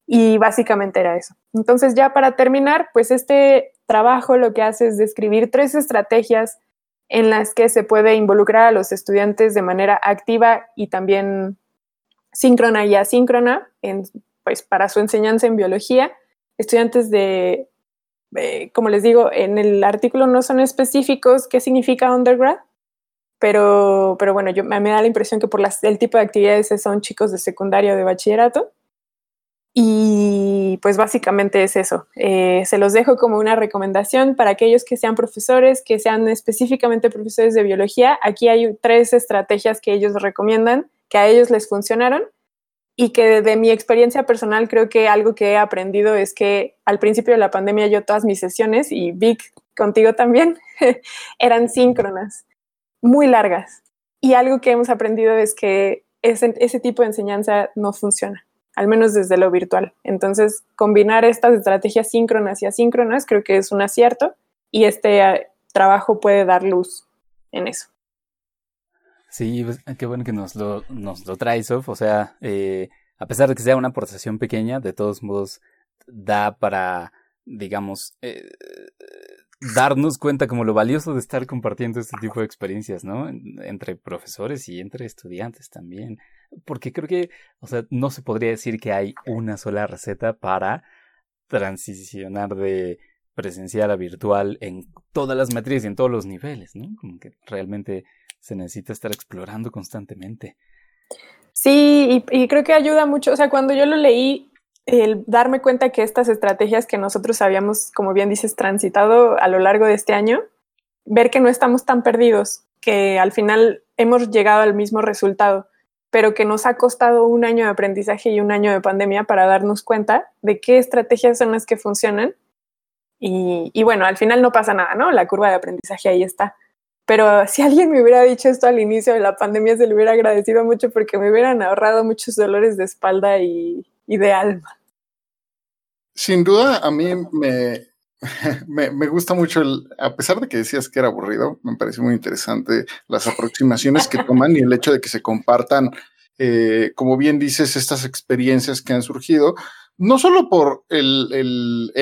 y básicamente era eso. Entonces ya para terminar, pues este trabajo lo que hace es describir tres estrategias en las que se puede involucrar a los estudiantes de manera activa y también síncrona y asíncrona en, pues, para su enseñanza en biología. Estudiantes de, como les digo, en el artículo no son específicos qué significa undergrad, pero, pero bueno, yo, me da la impresión que por el tipo de actividades son chicos de secundaria o de bachillerato. Y pues básicamente es eso. Eh, se los dejo como una recomendación para aquellos que sean profesores, que sean específicamente profesores de biología. Aquí hay tres estrategias que ellos recomiendan, que a ellos les funcionaron y que de mi experiencia personal creo que algo que he aprendido es que al principio de la pandemia yo todas mis sesiones y Vic contigo también <laughs> eran síncronas, muy largas. Y algo que hemos aprendido es que ese tipo de enseñanza no funciona al menos desde lo virtual. Entonces, combinar estas estrategias síncronas y asíncronas creo que es un acierto y este eh, trabajo puede dar luz en eso. Sí, pues, qué bueno que nos lo, nos lo traes, O sea, eh, a pesar de que sea una aportación pequeña, de todos modos da para, digamos, eh, darnos cuenta como lo valioso de estar compartiendo este tipo de experiencias, ¿no? Entre profesores y entre estudiantes también. Porque creo que, o sea, no se podría decir que hay una sola receta para transicionar de presencial a virtual en todas las materias y en todos los niveles, ¿no? Como que realmente se necesita estar explorando constantemente. Sí, y, y creo que ayuda mucho. O sea, cuando yo lo leí, el darme cuenta que estas estrategias que nosotros habíamos, como bien dices, transitado a lo largo de este año, ver que no estamos tan perdidos, que al final hemos llegado al mismo resultado, pero que nos ha costado un año de aprendizaje y un año de pandemia para darnos cuenta de qué estrategias son las que funcionan. Y, bueno, al final no pasa nada, ¿no? La curva de aprendizaje ahí está. Pero si alguien me hubiera dicho esto al inicio de la pandemia, se le hubiera agradecido mucho porque me hubieran ahorrado muchos dolores de espalda y, ideal. Sin duda, a mí <laughs> me, me, gusta mucho, el, a pesar de que decías que era aburrido, me parece muy interesante las aproximaciones que toman y el hecho de que se compartan, eh, como bien dices, estas experiencias que han surgido, no solo por el,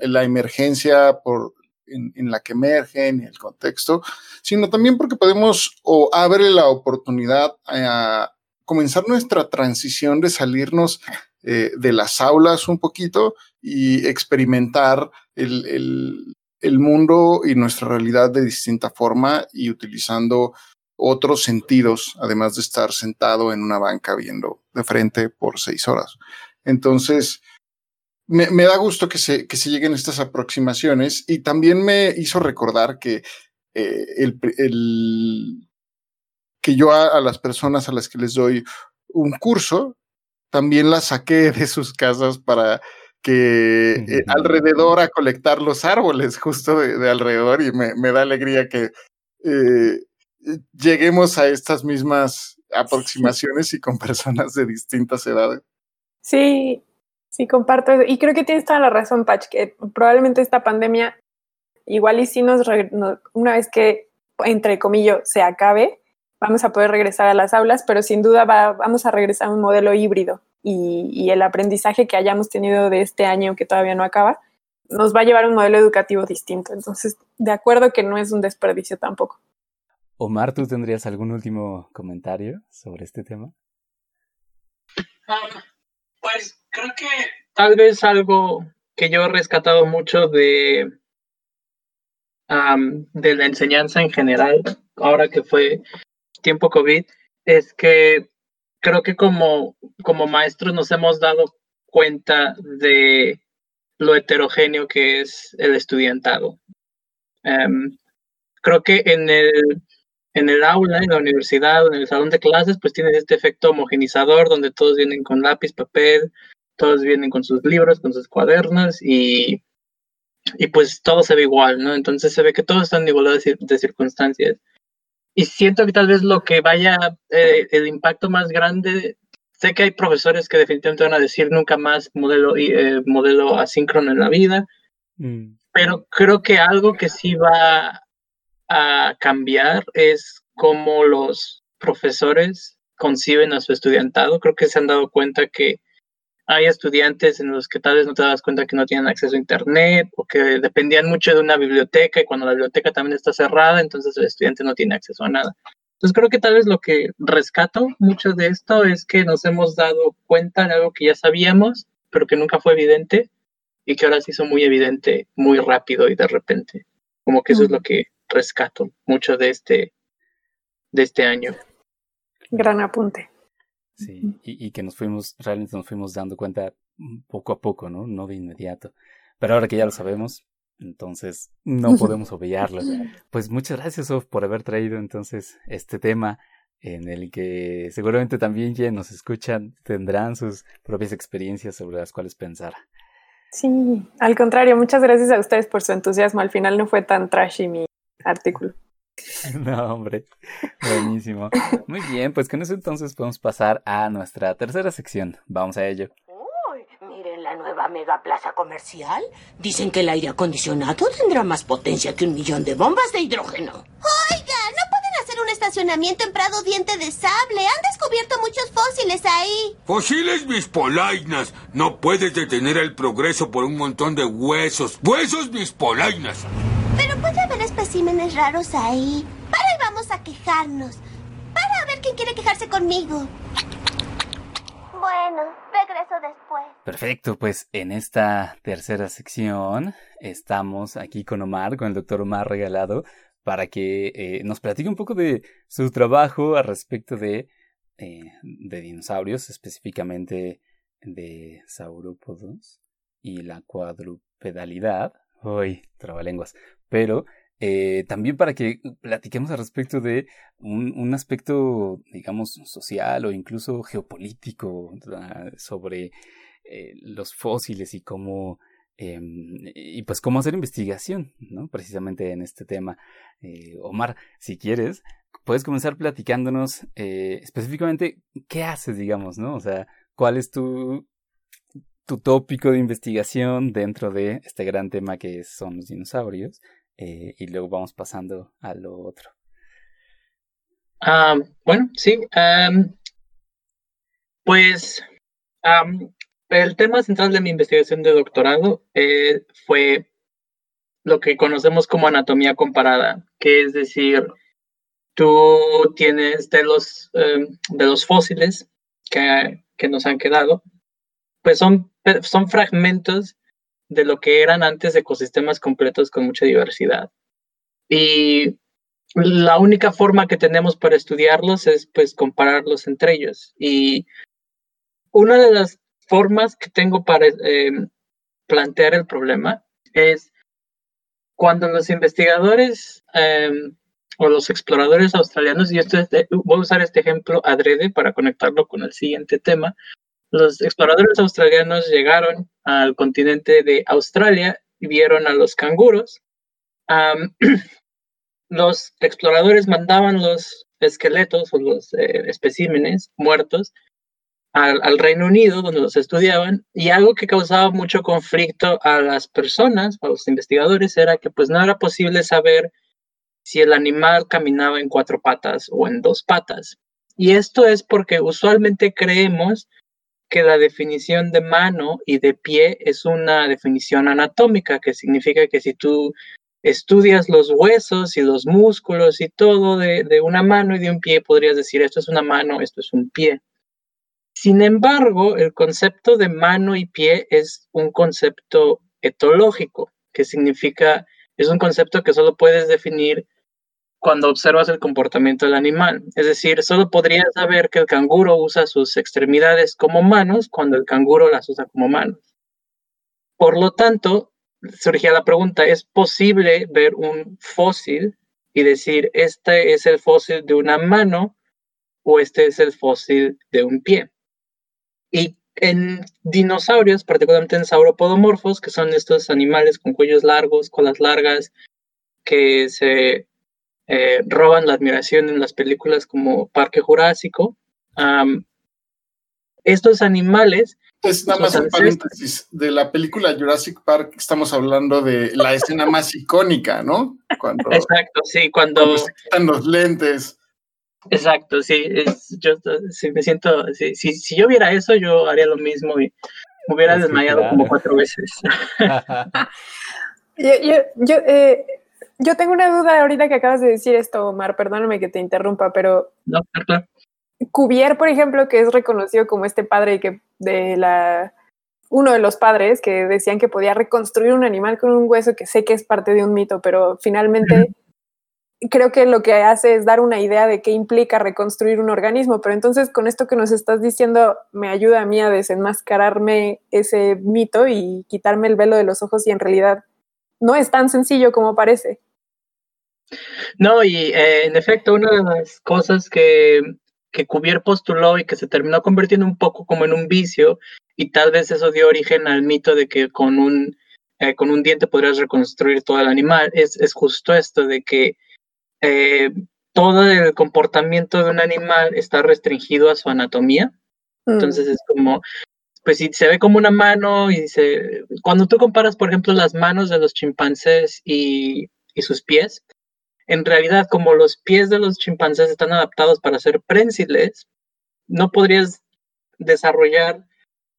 la emergencia, por en, la que emergen y el contexto, sino también porque podemos o abre la oportunidad a comenzar nuestra transición de salirnos eh, de las aulas un poquito y experimentar el, mundo y nuestra realidad de distinta forma y utilizando otros sentidos, además de estar sentado en una banca viendo de frente por seis horas. Entonces, me, da gusto que se, que se lleguen estas aproximaciones y también me hizo recordar que eh, el, que yo a, las personas a las que les doy un curso, también la saqué de sus casas para que eh, alrededor a colectar los árboles justo de, alrededor y me, da alegría que eh, lleguemos a estas mismas aproximaciones y con personas de distintas edades. Sí, sí, comparto. Y creo que tienes toda la razón, Pach, que probablemente esta pandemia, igual y si nos, una vez que, entre comillas, se acabe, vamos a poder regresar a las aulas, pero sin duda vamos a regresar a un modelo híbrido y, el aprendizaje que hayamos tenido de este año que todavía no acaba nos va a llevar a un modelo educativo distinto. Entonces, de acuerdo que no es un desperdicio tampoco. Omar, ¿tú tendrías algún último comentario sobre este tema? Ah, pues creo que tal vez algo que yo he rescatado mucho de, de la enseñanza en general, ahora que fue tiempo COVID es que creo que como, como maestros nos hemos dado cuenta de lo heterogéneo que es el estudiantado. Em, creo que en el, en el aula, en la universidad, en el salón de clases, pues tienes este efecto homogenizador donde todos vienen con lápiz, papel, todos vienen con sus libros, con sus cuadernos y y pues todo se ve igual, ¿no? Entonces se ve que todos están en de, circunstancias. Y siento que tal vez lo que vaya, eh, el impacto más grande, sé que hay profesores que definitivamente van a decir nunca más modelo, eh, modelo asíncrono en la vida, mm. pero creo que algo que sí va a cambiar es cómo los profesores conciben a su estudiantado. Creo que se han dado cuenta que hay estudiantes en los que tal vez no te das cuenta que no tienen acceso a Internet o que dependían mucho de una biblioteca y cuando la biblioteca también está cerrada, entonces el estudiante no tiene acceso a nada. Entonces creo que tal vez lo que rescato mucho de esto es que nos hemos dado cuenta de algo que ya sabíamos, pero que nunca fue evidente y que ahora se hizo muy evidente muy rápido y de repente. Como que eso es lo que rescato mucho de este, de este año. Gran apunte. Sí, y, que nos fuimos, realmente nos fuimos dando cuenta poco a poco, ¿no? No de inmediato. Pero ahora que ya lo sabemos, entonces no podemos obviarlo. Pues muchas gracias, Sof, por haber traído entonces este tema en el que seguramente también quienes nos escuchan tendrán sus propias experiencias sobre las cuales pensar. Sí, al contrario, muchas gracias a ustedes por su entusiasmo. Al final no fue tan trashy mi artículo. <laughs> No, hombre, buenísimo. Muy bien, pues con eso entonces podemos pasar a nuestra tercera sección. Vamos a ello. Uy, miren la nueva mega plaza comercial. Dicen que el aire acondicionado tendrá más potencia que un millón de bombas de hidrógeno. Oiga, ¿no pueden hacer un estacionamiento en Prado Diente de Sable? Han descubierto muchos fósiles ahí. Fósiles, mis polainas. No puedes detener el progreso por un montón de huesos. ¡Huesos, mis polainas! Especímenes raros ahí. Para y vamos a quejarnos. Para a ver quién quiere quejarse conmigo. Bueno, regreso después. Perfecto, pues en esta tercera sección estamos aquí con Omar, con el doctor Omar Regalado, para que eh, nos platique un poco de su trabajo al respecto de, eh, de dinosaurios, específicamente de saurópodos y la cuadrupedalidad. Uy, trabalenguas pero eh, también para que platiquemos al respecto de un, aspecto, digamos, social o incluso geopolítico ah, sobre eh, los fósiles y cómo, em, y pues cómo hacer investigación, ¿no? Precisamente en este tema. Eh, Omar, si quieres, puedes comenzar platicándonos específicamente qué haces, digamos, ¿no? O sea, cuál es tu tu tópico de investigación dentro de este gran tema que son los dinosaurios eh, y luego vamos pasando a lo otro. Ah, bueno, sí. pues el tema central de mi investigación de doctorado eh, fue lo que conocemos como anatomía comparada, que es decir, tú tienes de los, em, de los fósiles que, que, nos han quedado, pues son, son fragmentos de lo que eran antes ecosistemas completos con mucha diversidad. Y la única forma que tenemos para estudiarlos es pues compararlos entre ellos. Y una de las formas que tengo para em, plantear el problema es cuando los investigadores em, o los exploradores australianos, y esto voy a usar este ejemplo adrede para conectarlo con el siguiente tema, los exploradores australianos llegaron al continente de Australia y vieron a los canguros. <clears throat> los exploradores mandaban los esqueletos o los eh, especímenes muertos al, Reino Unido, donde los estudiaban, y algo que causaba mucho conflicto a las personas, a los investigadores, era que pues no era posible saber si el animal caminaba en cuatro patas o en dos patas. Y esto es porque usualmente creemos que la definición de mano y de pie es una definición anatómica, que significa que si tú estudias los huesos y los músculos y todo de, una mano y de un pie, podrías decir esto es una mano, esto es un pie. Sin embargo, el concepto de mano y pie es un concepto etológico, que significa, es un concepto que solo puedes definir cuando observas el comportamiento del animal. Es decir, solo podrías saber que el canguro usa sus extremidades como manos cuando el canguro las usa como manos. Por lo tanto, surgía la pregunta, ¿es posible ver un fósil y decir, este es el fósil de una mano o este es el fósil de un pie? Y en dinosaurios, particularmente en sauropodomorfos, que son estos animales con cuellos largos, colas largas, que se eh, roban la admiración en las películas como Parque Jurásico. estos animales... Es nada más un paréntesis. De la película Jurassic Park estamos hablando de la escena más icónica, ¿no? Cuando, Exacto, sí, cuando... se quitan los lentes. Exacto, sí, yo sí, me siento, sí, si yo viera eso, yo haría lo mismo y me hubiera desmayado como cuatro veces. <laughs> <laughs> yo, yo, eh, yo tengo una duda ahorita que acabas de decir esto, Omar, perdóname que te interrumpa, pero... No, claro. Cuvier, por ejemplo, que es reconocido como este padre que de la uno de los padres que decían que podía reconstruir un animal con un hueso, que sé que es parte de un mito, pero finalmente creo que lo que hace es dar una idea de qué implica reconstruir un organismo. Pero entonces con esto que nos estás diciendo me ayuda a mí a desenmascararme ese mito y quitarme el velo de los ojos y en realidad no es tan sencillo como parece. No, y eh, en efecto, una de las cosas que, que Cuvier postuló y que se terminó convirtiendo un poco como en un vicio, y tal vez eso dio origen al mito de que con un, eh, con un diente podrías reconstruir todo el animal, es, es justo esto de que eh, todo el comportamiento de un animal está restringido a su anatomía. Mm. Entonces es como, pues si se ve como una mano y se, cuando tú comparas, por ejemplo, las manos de los chimpancés y, y sus pies, en realidad, como los pies de los chimpancés están adaptados para ser prensiles, no podrías desarrollar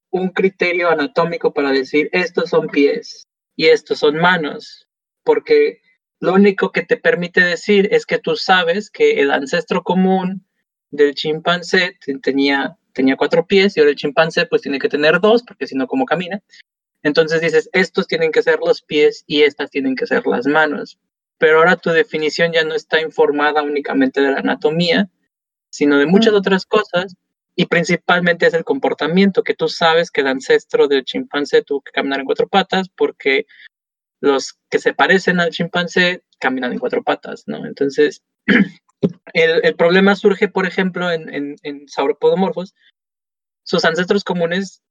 un criterio anatómico para decir estos son pies y estos son manos, porque lo único que te permite decir es que tú sabes que el ancestro común del chimpancé tenía, tenía cuatro pies y ahora el chimpancé pues tiene que tener dos, porque si no, ¿cómo camina? Entonces dices, estos tienen que ser los pies y estas tienen que ser las manos pero ahora tu definición ya no está informada únicamente de la anatomía, sino de muchas otras cosas, y principalmente es el comportamiento, que tú sabes que el ancestro del chimpancé tuvo que caminar en cuatro patas porque los que se parecen al chimpancé caminan en cuatro patas, ¿no? Entonces, <clears throat> el, problema surge, por ejemplo, en, en, en sauropodomorfos, sus ancestros comunes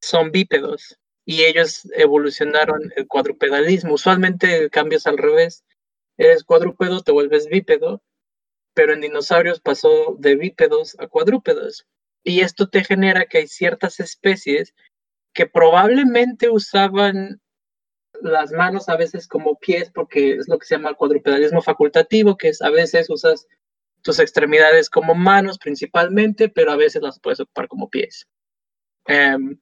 son bípedos, y ellos evolucionaron el cuadrupedalismo. Usualmente el al revés. Eres cuadrúpedo, te vuelves bípedo, pero en dinosaurios pasó de bípedos a cuadrúpedos. Y esto te genera que hay ciertas especies que probablemente usaban las manos a veces como pies, porque es lo que se llama el cuadrupedalismo facultativo, que es a veces usas tus extremidades como manos principalmente, pero a veces las puedes ocupar como pies. Em,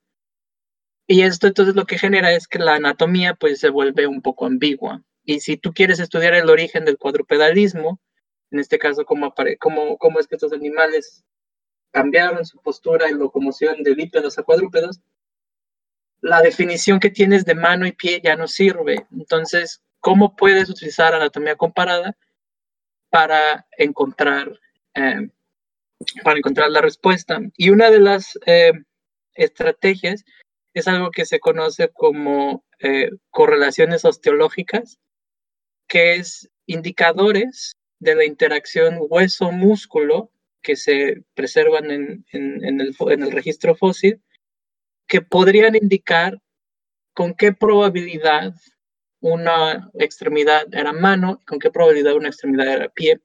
y esto entonces lo que genera es que la anatomía pues se vuelve un poco ambigua. Y si tú quieres estudiar el origen del cuadrupedalismo, en este caso cómo, cómo, cómo es que estos animales cambiaron su postura y locomoción de bípedos a cuadrúpedos, la definición que tienes de mano y pie ya no sirve. Entonces, ¿cómo puedes utilizar anatomía comparada para encontrar, eh, para encontrar la respuesta? Y una de las eh, estrategias es algo que se conoce como eh, correlaciones osteológicas, que es indicadores de la interacción hueso-músculo que se preservan en, en, el, en el registro fósil, que podrían indicar con qué probabilidad una extremidad era mano, con qué probabilidad una extremidad era pie,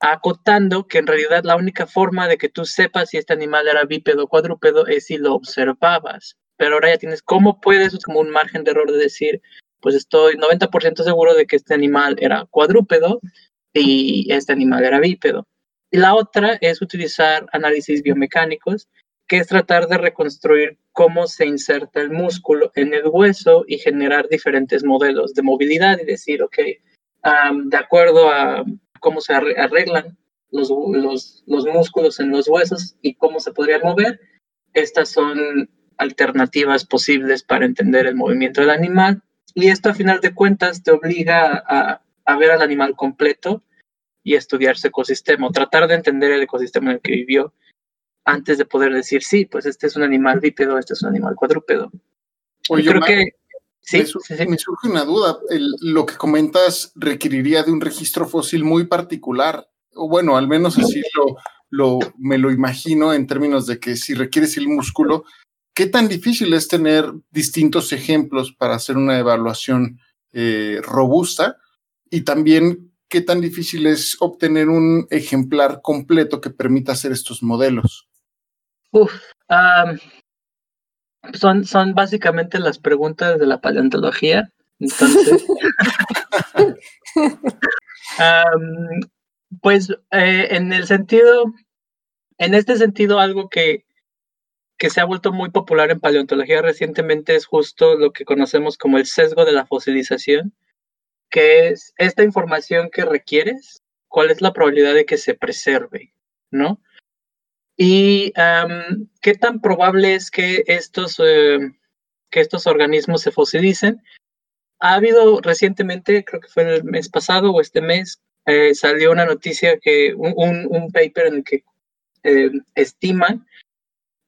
acotando que en realidad la única forma de que tú sepas si este animal era bípedo o cuadrúpedo es si lo observabas. Pero ahora ya tienes cómo puedes, como un margen de error de decir, pues estoy 90% seguro de que este animal era cuadrúpedo y este animal era bípedo. Y la otra es utilizar análisis biomecánicos, que es tratar de reconstruir cómo se inserta el músculo en el hueso y generar diferentes modelos de movilidad y decir, ok, de acuerdo a cómo se arreglan los, los, los músculos en los huesos y cómo se podrían mover. Estas son alternativas posibles para entender el movimiento del animal. Y esto a final de cuentas te obliga a, a ver al animal completo y estudiar su ecosistema, o tratar de entender el ecosistema en el que vivió antes de poder decir, sí, pues este es un animal bípedo, este es un animal cuadrúpedo. Oye, creo que Sí, me, surge una duda. lo que comentas requeriría de un registro fósil muy particular, o bueno, al menos así lo, lo, me lo imagino en términos de que si requieres el músculo, ¿qué tan difícil es tener distintos ejemplos para hacer una evaluación eh, robusta? Y también, ¿qué tan difícil es obtener un ejemplar completo que permita hacer estos modelos? Uf, son, son básicamente las preguntas de la paleontología. Entonces, <laughs> pues eh, en el sentido, en este sentido, algo que, que se ha vuelto muy popular en paleontología recientemente es justo lo que conocemos como el sesgo de la fosilización, que es esta información que requieres, cuál es la probabilidad de que se preserve, ¿no? Y qué tan probable es que estos, eh, que estos organismos se fosilicen. Ha habido recientemente, creo que fue el mes pasado o este mes, eh, salió una noticia que un, un, paper en el que eh, estiman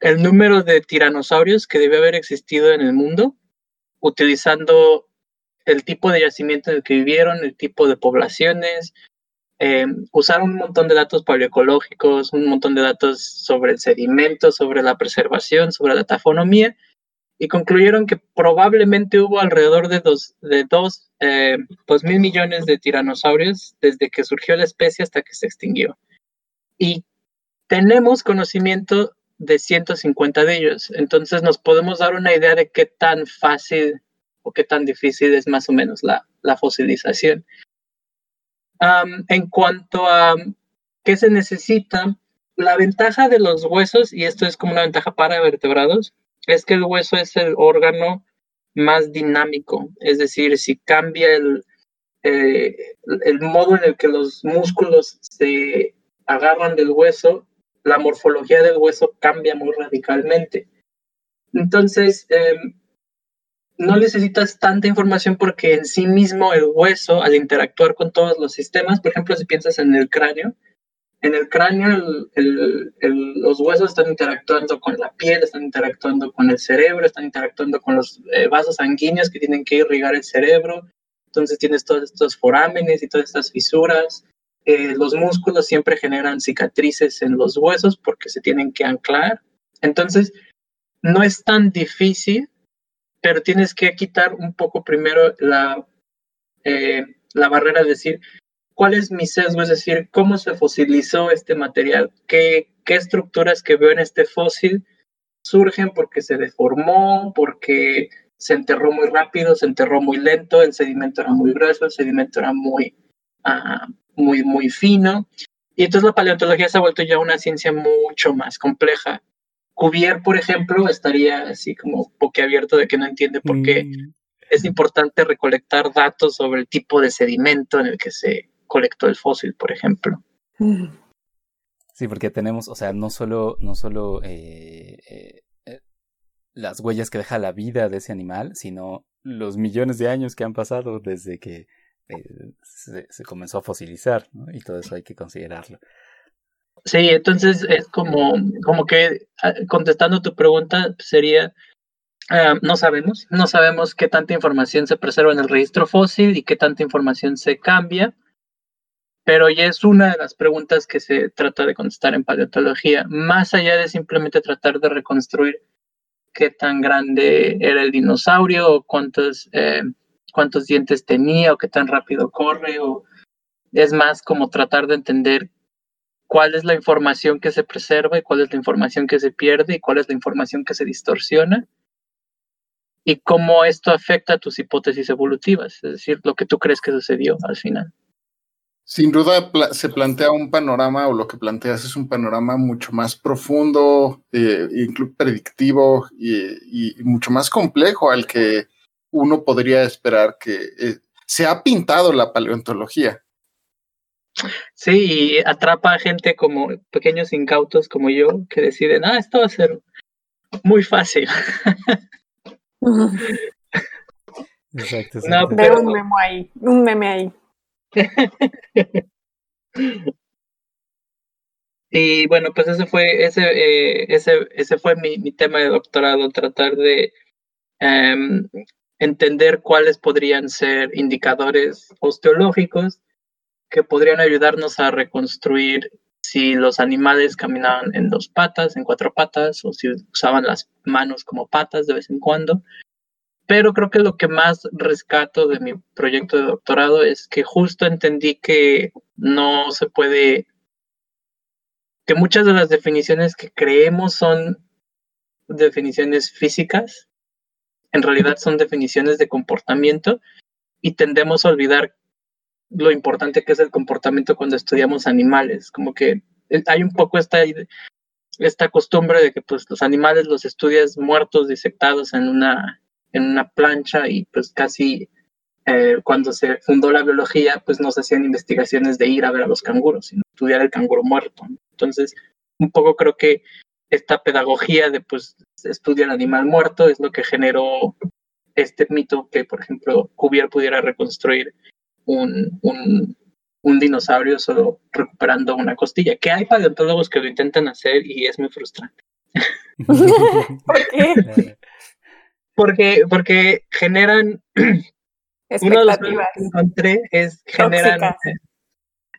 el número de tiranosaurios que debe haber existido en el mundo, utilizando el tipo de yacimiento en el que vivieron, el tipo de poblaciones, eh, usaron un montón de datos paleoecológicos, un montón de datos sobre el sedimento, sobre la preservación, sobre la tafonomía, y concluyeron que probablemente hubo alrededor de dos, de dos, eh, mil millones de tiranosaurios desde que surgió la especie hasta que se extinguió. Y tenemos conocimiento de 150 de ellos, entonces nos podemos dar una idea de qué tan fácil o qué tan difícil es más o menos la fosilización en cuanto a qué se necesita, la ventaja de los huesos, y esto es como una ventaja para vertebrados, es que el hueso es el órgano más dinámico, es decir, si cambia el, eh, el modo en el que los músculos se agarran del hueso, la morfología del hueso cambia muy radicalmente. Entonces, em, no necesitas tanta información porque en sí mismo el hueso, al interactuar con todos los sistemas, por ejemplo, si piensas en el cráneo, en el cráneo los huesos están interactuando con la piel, están interactuando con el cerebro, están interactuando con los eh, vasos sanguíneos que tienen que irrigar el cerebro. Entonces tienes todos estos forámenes y todas estas fisuras. Eh, los músculos siempre generan cicatrices en los huesos porque se tienen que anclar. Entonces, no es tan difícil pero tienes que quitar un poco primero la, eh, la barrera de decir, ¿cuál es mi sesgo? Es decir, ¿cómo se fosilizó este material? ¿Qué, qué estructuras que veo en este fósil surgen porque se deformó, porque se enterró muy rápido, se enterró muy lento, el sedimento era muy grueso, el sedimento era muy, ah, muy, muy fino. Y entonces la paleontología se ha vuelto ya una ciencia mucho más compleja Cuvier, por ejemplo, estaría así como abierto de que no entiende por qué mm. es importante recolectar datos sobre el tipo de sedimento en el que se colectó el fósil, por ejemplo. Sí, porque tenemos, o sea, no solo, no solo eh, eh, eh, las huellas que deja la vida de ese animal, sino los millones de años que han pasado desde que se, se, comenzó a fosilizar, ¿no? y todo eso hay que considerarlo. Sí, entonces es como, como que ah, contestando tu pregunta sería, ah, no sabemos, no sabemos qué tanta información se preserva en el registro fósil y qué tanta información se cambia, pero ya es una de las preguntas que se trata de contestar en paleontología, más allá de simplemente tratar de reconstruir qué tan grande era el dinosaurio o cuántos, eh, cuántos dientes tenía o qué tan rápido corre o es más como tratar de entender cuál es la información que se preserva y cuál es la información que se pierde y cuál es la información que se distorsiona y cómo esto afecta a tus hipótesis evolutivas, es decir, lo que tú crees que sucedió al final. Sin duda se plantea un panorama, o lo que planteas es un panorama mucho más profundo, eh, predictivo y, mucho más complejo al que uno podría esperar que eh, se ha pintado la paleontología. Sí, y atrapa a gente como pequeños incautos como yo que deciden, ah, esto va a ser muy fácil. <laughs> Exacto. No, pero... un meme ahí, un meme ahí. <laughs> y bueno, pues ese fue, ese, eh, ese, ese fue mi, mi, tema de doctorado, tratar de em, entender cuáles podrían ser indicadores osteológicos que podrían ayudarnos a reconstruir si los animales caminaban en dos patas, en cuatro patas, o si usaban las manos como patas de vez en cuando. Pero creo que lo que más rescato de mi proyecto de doctorado es que justo entendí que no se puede, que muchas de las definiciones que creemos son definiciones físicas, en realidad son definiciones de comportamiento y tendemos a olvidar lo importante que es el comportamiento cuando estudiamos animales, como que eh, hay un poco esta, esta costumbre de que pues los animales los estudias muertos, disectados en una, en una plancha y pues casi eh, cuando se fundó la biología pues no se hacían investigaciones de ir a ver a los canguros, sino estudiar el canguro muerto. Entonces, un poco creo que esta pedagogía de pues estudia el animal muerto es lo que generó este mito que, por ejemplo, Cuvier pudiera reconstruir un, un, un, dinosaurio solo recuperando una costilla, que hay paleontólogos que lo intentan hacer y es muy frustrante. <laughs> ¿Por qué? Porque, porque generan... <clears throat> Uno de los que encontré es generan...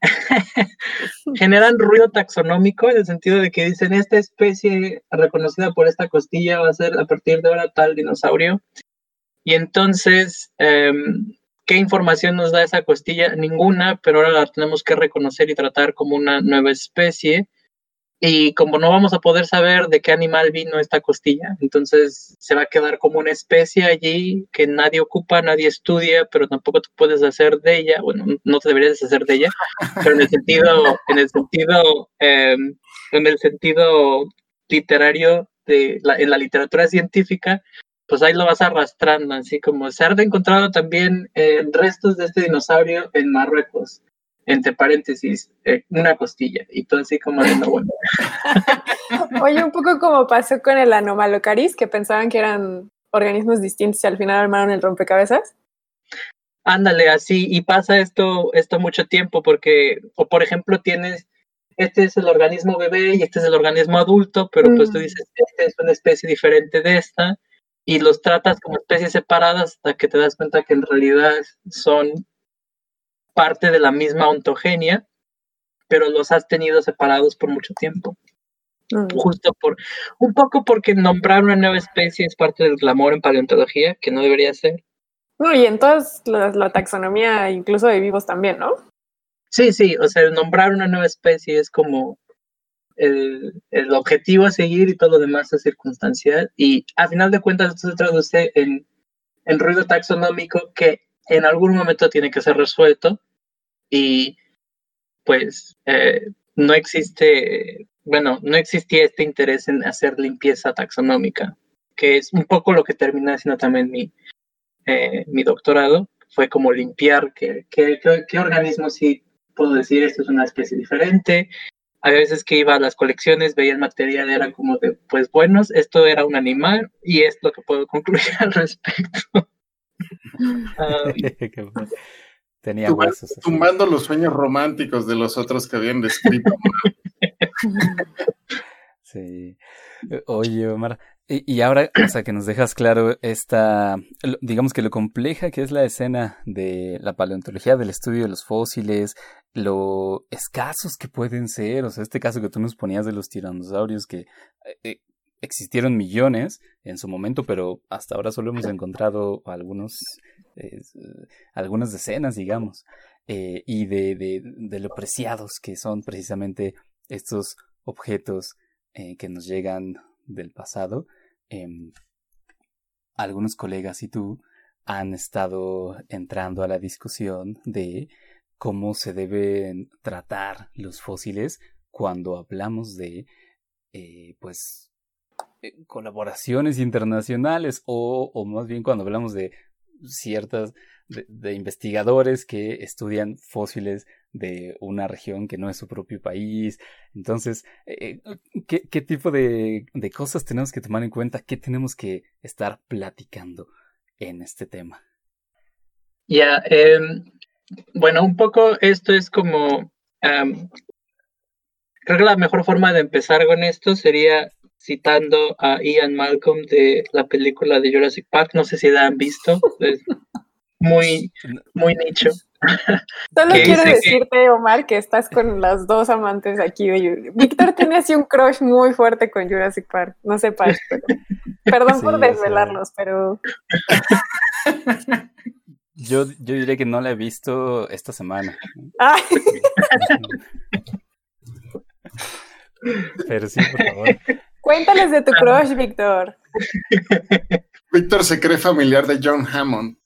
<laughs> generan ruido taxonómico en el sentido de que dicen esta especie reconocida por esta costilla va a ser a partir de ahora tal dinosaurio. Y entonces em, ¿Qué información nos da esa costilla? Ninguna, pero ahora la tenemos que reconocer y tratar como una nueva especie. Y como no vamos a poder saber de qué animal vino esta costilla, entonces se va a quedar como una especie allí que nadie ocupa, nadie estudia, pero tampoco te puedes hacer de ella. Bueno, no te deberías hacer de ella, pero en el sentido, en el sentido, em, en el sentido literario de la, en la literatura científica, pues ahí lo vas arrastrando, así como se ha encontrado también eh, restos de este dinosaurio en Marruecos, entre paréntesis, eh, una costilla, y todo así como de no bueno. <laughs> Oye, un poco como pasó con el Anomalocaris, que pensaban que eran organismos distintos y al final armaron el rompecabezas. Ándale, así, y pasa esto, esto mucho tiempo, porque, o por ejemplo, tienes este es el organismo bebé y este es el organismo adulto, pero pues tú mm. dices, esta es una especie diferente de esta, y los tratas como especies separadas hasta que te das cuenta que en realidad son parte de la misma ontogenia, pero los has tenido separados por mucho tiempo. Mm. Justo por, un poco porque nombrar una nueva especie es parte del glamour en paleontología, que no debería ser. No, y en toda la, taxonomía, incluso de vivos también, ¿no? Sí, sí, o sea, nombrar una nueva especie es como el, objetivo a seguir y todo lo demás es circunstancial. Y a final de cuentas esto se traduce en, en ruido taxonómico que en algún momento tiene que ser resuelto y pues eh, no existe, bueno, no existía este interés en hacer limpieza taxonómica, que es un poco lo que termina haciendo también mi, eh, mi doctorado, fue como limpiar qué, qué, qué organismo sí puedo decir esto es una especie diferente, a veces que iba a las colecciones, veía el material, era como de, pues buenos, esto era un animal y es lo que puedo concluir <laughs> al respecto. <laughs> Tenía huesos. Tumbando los sueños románticos de los otros que habían descrito. <laughs> sí. Oye, Omar, y, ahora, o sea, que nos dejas claro esta, digamos que lo compleja que es la escena de la paleontología, del estudio de los fósiles, lo escasos que pueden ser, o sea, este caso que tú nos ponías de los tiranosaurios que eh, existieron millones en su momento, pero hasta ahora solo hemos encontrado algunos, algunas decenas, digamos, eh, y de, de, lo preciados que son precisamente estos objetos eh, que nos llegan del pasado. Em, algunos colegas y tú han estado entrando a la discusión de cómo se deben tratar los fósiles cuando hablamos de, eh, pues, eh, colaboraciones internacionales o, o, más bien cuando hablamos de ciertas, de, investigadores que estudian fósiles de una región que no es su propio país. Entonces, eh, ¿qué, ¿qué, tipo de, de cosas tenemos que tomar en cuenta? ¿Qué tenemos que estar platicando en este tema? Ya, em, bueno, un poco esto es como, creo que la mejor forma de empezar con esto sería citando a Ian Malcolm de la película de Jurassic Park, no sé si la han visto, muy, muy nicho. Solo quiero decirte, Omar, que estás con las dos amantes aquí de Víctor tiene así un crush muy fuerte con Jurassic Park. No sepas, pero... perdón por desvelarlos, pero. Yo, yo diré que no la he visto esta semana. Pero sí, por favor. Cuéntales de tu crush, Víctor. Víctor se cree familiar de John Hammond.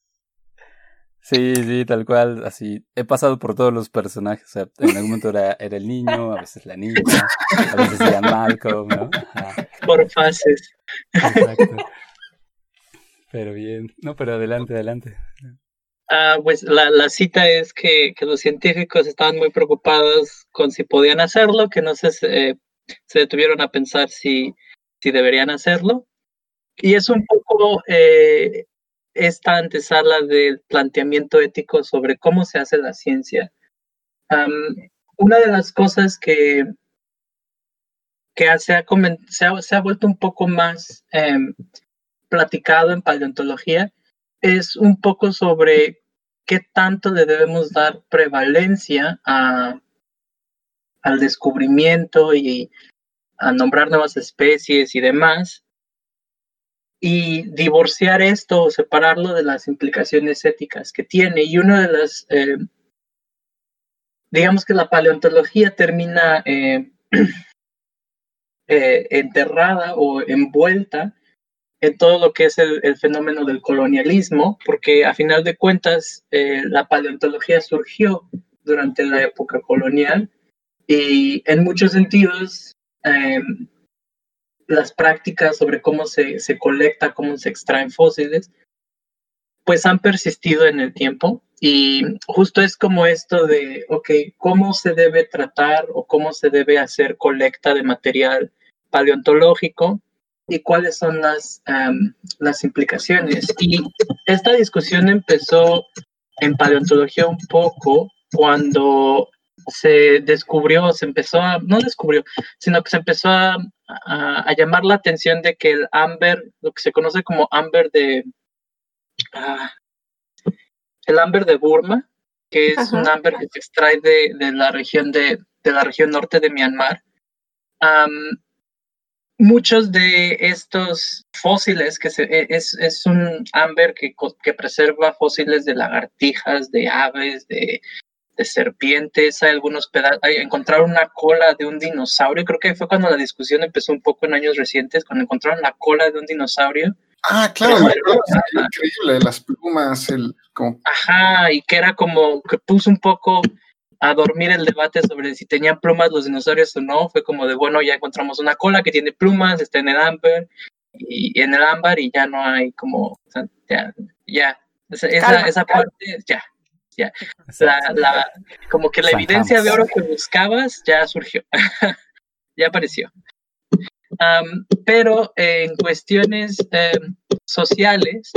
Sí, sí, tal cual, así. He pasado por todos los personajes. O sea, en algún momento era, era el niño, a veces la niña, a veces era Malcolm, ¿no? Por fases. Exacto. Pero bien. No, pero adelante, adelante. Ah, pues la, la cita es que, que, los científicos estaban muy preocupados con si podían hacerlo, que no se, se detuvieron a pensar si, si deberían hacerlo. Y es un poco eh, esta antesala del planteamiento ético sobre cómo se hace la ciencia. una de las cosas que, que se, ha, se, ha, vuelto un poco más em, platicado en paleontología es un poco sobre qué tanto le debemos dar prevalencia a, al descubrimiento y a nombrar nuevas especies y demás, y divorciar esto o separarlo de las implicaciones éticas que tiene. Y una de las, eh, digamos que la paleontología termina eh, <clears throat> eh, enterrada o envuelta en todo lo que es el, fenómeno del colonialismo, porque a final de cuentas la paleontología surgió durante la época colonial y en muchos sentidos las prácticas sobre cómo se, se colecta, cómo se extraen fósiles, pues han persistido en el tiempo y justo es como esto de, ok, ¿cómo se debe tratar o cómo se debe hacer colecta de material paleontológico y cuáles son las, las implicaciones? Y esta discusión empezó en paleontología un poco cuando se descubrió, se empezó a, no descubrió, sino que se empezó a, a, llamar la atención de que el ámbar, lo que se conoce como ámbar de, ah, el ámbar de Burma, que es un ámbar que se extrae de, de, la región de, de la región norte de Myanmar. muchos de estos fósiles, que se, e, es, es un ámbar que, que preserva fósiles de lagartijas, de aves, de de serpientes, hay algunos pedazos, encontraron una cola de un dinosaurio, creo que fue cuando la discusión empezó un poco en años recientes, cuando encontraron la cola de un dinosaurio. Ah, claro, increíble, las plumas, el... Como... Ajá, y que era como que puso un poco a dormir el debate sobre si tenían plumas los dinosaurios o no, fue como de, bueno, ya encontramos una cola que tiene plumas, está en el ámbar, y, en el ámbar, y ya no hay como, ya, ya, esa, esa parte, ya, ya, la, como que la evidencia de oro que buscabas ya surgió, <laughs> ya apareció. pero en cuestiones em, sociales,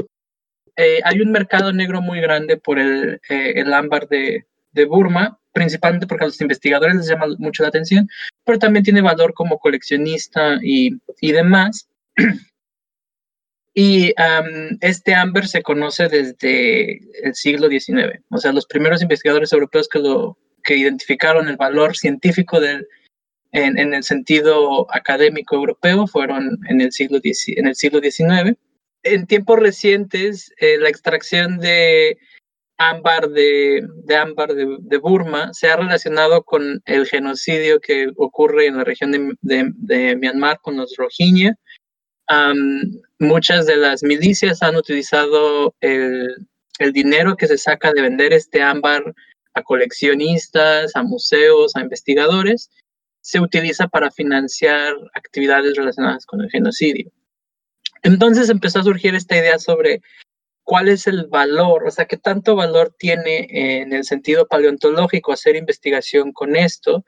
eh, hay un mercado negro muy grande por el, eh, el ámbar de, de, Burma, principalmente porque a los investigadores les llama mucho la atención, pero también tiene valor como coleccionista y, y demás. <clears throat> Y este ámbar se conoce desde el siglo XIX. O sea, los primeros investigadores europeos que, lo, que identificaron el valor científico del, en, en, el sentido académico europeo fueron en el siglo, en el siglo XIX. En tiempos recientes, eh, la extracción de ámbar de, de ámbar de, de, Burma se ha relacionado con el genocidio que ocurre en la región de, de Myanmar con los Rohingya muchas de las milicias han utilizado el, dinero que se saca de vender este ámbar a coleccionistas, a museos, a investigadores, se utiliza para financiar actividades relacionadas con el genocidio. Entonces empezó a surgir esta idea sobre cuál es el valor, o sea, qué tanto valor tiene en el sentido paleontológico hacer investigación con esto,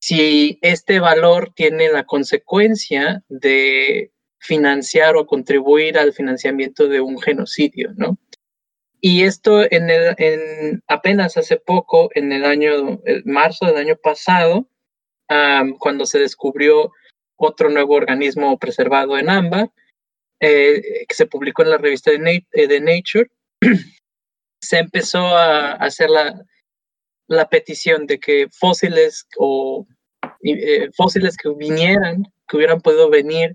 si este valor tiene la consecuencia de financiar o contribuir al financiamiento de un genocidio, ¿no? Y esto en, el, en apenas hace poco, en el año, el marzo del año pasado, cuando se descubrió otro nuevo organismo preservado en ámbar, eh, que se publicó en la revista de, eh, Nature, <clears throat> se empezó a hacer la, la petición de que fósiles o eh, fósiles que vinieran, que hubieran podido venir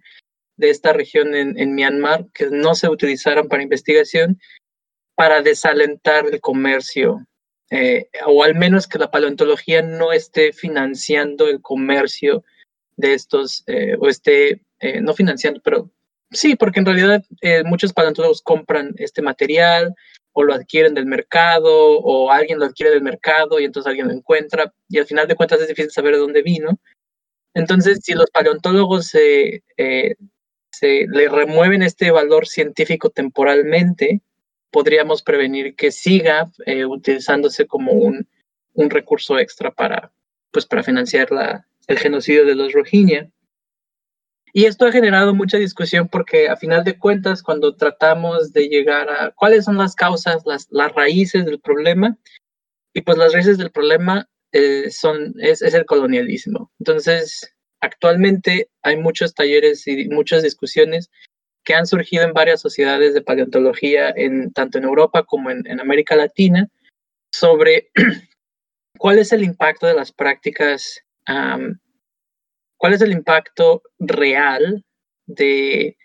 de esta región en, en Myanmar, que no se utilizaran para investigación, para desalentar el comercio, eh, o al menos que la paleontología no esté financiando el comercio de estos, eh, o esté, no financiando, pero sí, porque en realidad muchos paleontólogos compran este material, o lo adquieren del mercado o alguien lo adquiere del mercado y entonces alguien lo encuentra y al final de cuentas es difícil saber de dónde vino. Entonces, si los paleontólogos se, eh, se le remueven este valor científico temporalmente, podríamos prevenir que siga eh, utilizándose como un, un, recurso extra para, pues, para financiar la, el genocidio de los Rohingya. Y esto ha generado mucha discusión porque a final de cuentas, cuando tratamos de llegar a cuáles son las causas, las, las raíces del problema, y pues las raíces del problema eh, son, es, es, el colonialismo. Entonces, actualmente hay muchos talleres y muchas discusiones que han surgido en varias sociedades de paleontología, en, tanto en Europa como en, América Latina, sobre <clears throat> cuál es el impacto de las prácticas cuál es el impacto real de,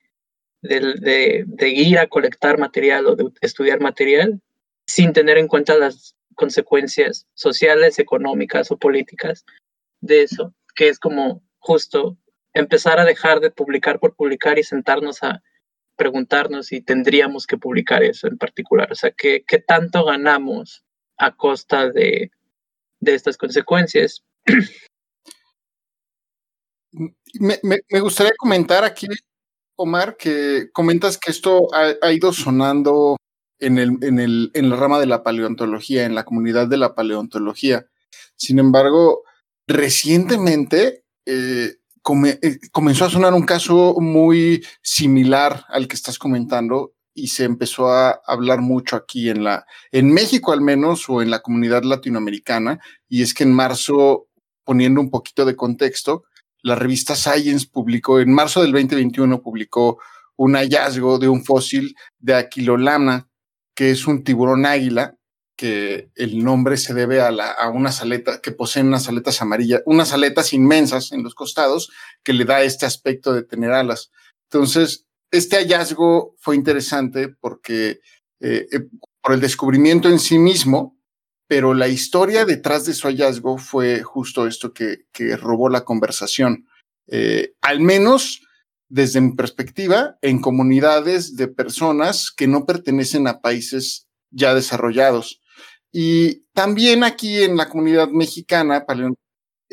ir a colectar material o de estudiar material sin tener en cuenta las consecuencias sociales, económicas o políticas de eso, que es como justo empezar a dejar de publicar por publicar y sentarnos a preguntarnos si tendríamos que publicar eso en particular. O sea, ¿qué, qué tanto ganamos a costa de, de estas consecuencias? Me, me, gustaría comentar aquí, Omar, que comentas que esto ha, ido sonando en, el, en, el, en la rama de la paleontología, en la comunidad de la paleontología. Sin embargo, recientemente eh, eh, comenzó a sonar un caso muy similar al que estás comentando y se empezó a hablar mucho aquí en la, en México al menos, o en la comunidad latinoamericana, y es que en marzo, poniendo un poquito de contexto, la revista Science publicó, en marzo del 2021, publicó un hallazgo de un fósil de Aquilolana, que es un tiburón águila, que el nombre se debe a, la, a unas aletas que poseen unas aletas amarillas, unas aletas inmensas en los costados, que le da este aspecto de tener alas. Entonces, este hallazgo fue interesante porque eh, eh, por el descubrimiento en sí mismo, pero la historia detrás de su hallazgo fue justo esto que, que robó la conversación. Eh, al menos desde mi perspectiva, en comunidades de personas que no pertenecen a países ya desarrollados. Y también aquí en la comunidad mexicana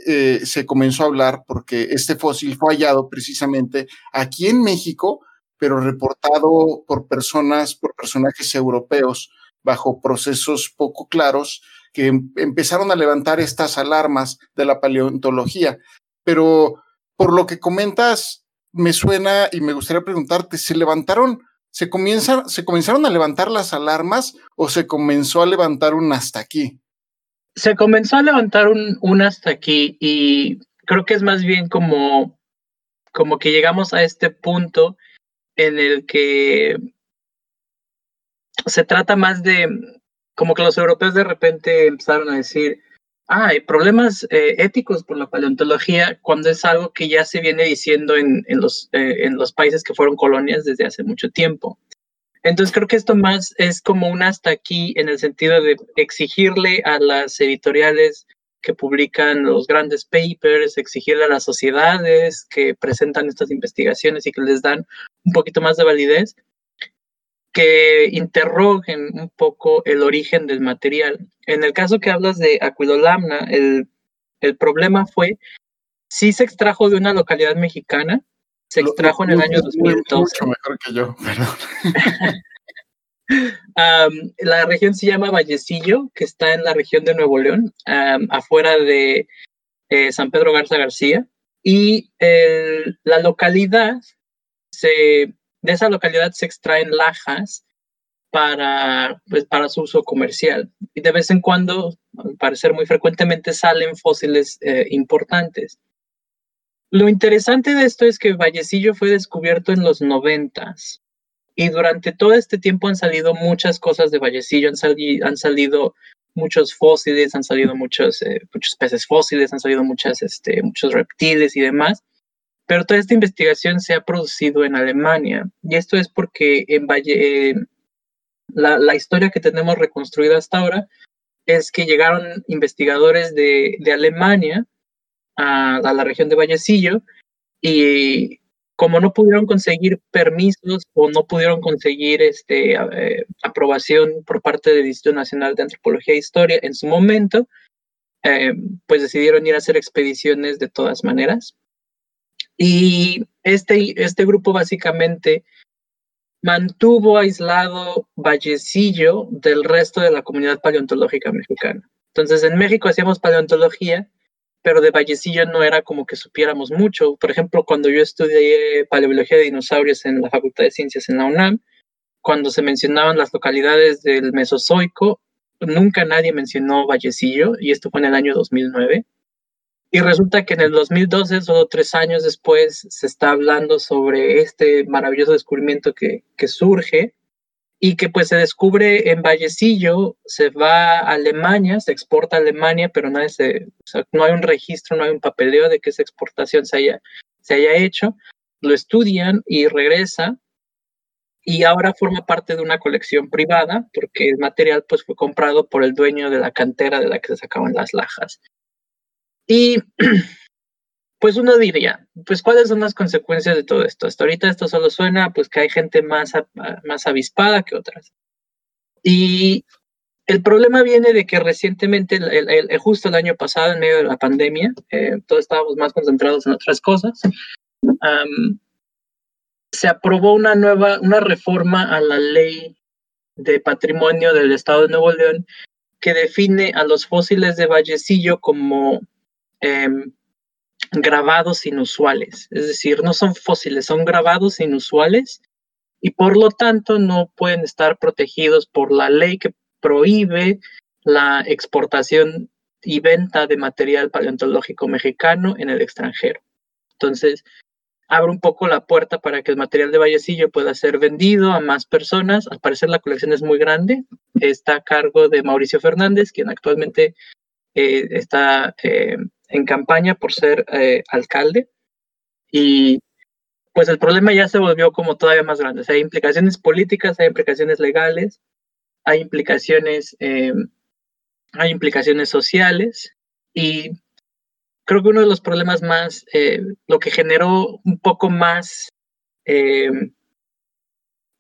eh, se comenzó a hablar porque este fósil fue hallado precisamente aquí en México, pero reportado por personas, por personajes europeos bajo procesos poco claros que em, empezaron a levantar estas alarmas de la paleontología. Pero por lo que comentas, me suena y me gustaría preguntarte, ¿se levantaron, se, comienza, se comenzaron a levantar las alarmas o se comenzó a levantar un hasta aquí? Se comenzó a levantar un, un hasta aquí y creo que es más bien como, como que llegamos a este punto en el que se trata más de como que los europeos de repente empezaron a decir, ah, hay problemas eh, éticos por la paleontología cuando es algo que ya se viene diciendo en, en los, eh, en los países que fueron colonias desde hace mucho tiempo. Entonces creo que esto más es como un hasta aquí en el sentido de exigirle a las editoriales que publican los grandes papers, exigirle a las sociedades que presentan estas investigaciones y que les dan un poquito más de validez, que interroguen un poco el origen del material. En el caso que hablas de Aquilolamna, el, el problema fue si se extrajo de una localidad mexicana, se extrajo en el año 2012. Mucho mejor que yo, um, <laughs> la región se llama Vallecillo, que está en la región de Nuevo León, um, afuera de eh, San Pedro Garza García. Y el, la localidad se de esa localidad se extraen lajas para, pues, para su uso comercial. Y de vez en cuando, al parecer muy frecuentemente, salen fósiles eh, importantes. Lo interesante de esto es que Vallecillo fue descubierto en los noventas. Y durante todo este tiempo han salido muchas cosas de Vallecillo, han, han salido muchos fósiles, han salido muchos, eh, muchos peces fósiles, han salido muchas, este, muchos reptiles y demás. Pero toda esta investigación se ha producido en Alemania. Y esto es porque en Valle, la, historia que tenemos reconstruida hasta ahora es que llegaron investigadores de, Alemania a, a, la región de Vallecillo y como no pudieron conseguir permisos o no pudieron conseguir este, eh, aprobación por parte del Instituto Nacional de Antropología e Historia en su momento, eh, pues decidieron ir a hacer expediciones de todas maneras. Y este, este grupo básicamente mantuvo aislado Vallecillo del resto de la comunidad paleontológica mexicana. Entonces, en México hacíamos paleontología, pero de Vallecillo no era como que supiéramos mucho. Por ejemplo, cuando yo estudié paleobiología de dinosaurios en la Facultad de Ciencias en la UNAM, cuando se mencionaban las localidades del Mesozoico, nunca nadie mencionó Vallecillo, y esto fue en el año 2009. Y resulta que en el 2012, solo tres años después, se está hablando sobre este maravilloso descubrimiento que, que surge y que pues se descubre en Vallecillo, se va a Alemania, se exporta a Alemania, pero no, se, no hay un registro, no hay un papeleo de que esa exportación se haya, se haya hecho, lo estudian y regresa y ahora forma parte de una colección privada porque el material pues fue comprado por el dueño de la cantera de la que se sacaban las lajas. Y <clears throat> pues uno diría, pues cuáles son las consecuencias de todo esto. Hasta ahorita esto solo suena pues que hay gente más, más avispada que otras. Y el problema viene de que recientemente, justo el año pasado, en medio de la pandemia, eh, todos estábamos más concentrados en otras cosas, se aprobó una nueva, una reforma a la ley de patrimonio del Estado de Nuevo León que define a los fósiles de Vallecillo como em, grabados inusuales, es decir, no son fósiles, son grabados inusuales y por lo tanto no pueden estar protegidos por la ley que prohíbe la exportación y venta de material paleontológico mexicano en el extranjero. Entonces, abre un poco la puerta para que el material de Vallecillo pueda ser vendido a más personas. Al parecer la colección es muy grande. Está a cargo de Mauricio Fernández, quien actualmente eh, está eh, en campaña por ser eh, alcalde y pues el problema ya se volvió como todavía más grande. hay implicaciones políticas, hay implicaciones legales, hay implicaciones, eh, hay implicaciones sociales y creo que uno de los problemas más, eh, lo que generó un poco más,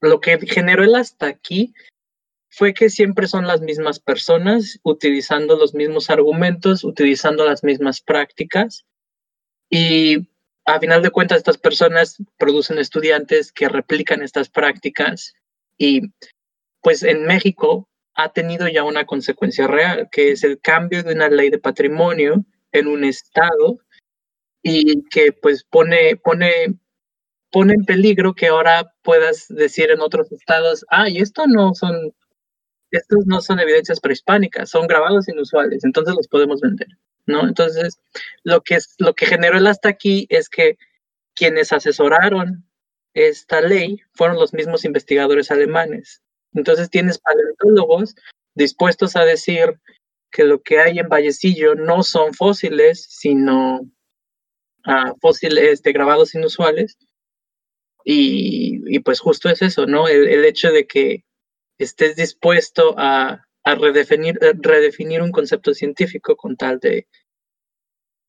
lo que generó el hasta aquí fue que siempre son las mismas personas utilizando los mismos argumentos, utilizando las mismas prácticas. Y a final de cuentas estas personas producen estudiantes que replican estas prácticas y pues en México ha tenido ya una consecuencia real, que es el cambio de una ley de patrimonio en un estado y que pues pone, pone, pone en peligro que ahora puedas decir en otros estados, ah, y esto no son estos no son evidencias prehispánicas, son grabados inusuales, entonces los podemos vender, ¿no? Entonces, lo que, es, lo que generó el hasta aquí es que quienes asesoraron esta ley fueron los mismos investigadores alemanes. Entonces tienes paleontólogos dispuestos a decir que lo que hay en Vallecillo no son fósiles, sino uh, fósiles de grabados inusuales. Y, y, pues justo es eso, ¿no? el hecho de que estés dispuesto a, redefinir, eh, redefinir, un concepto científico con tal de,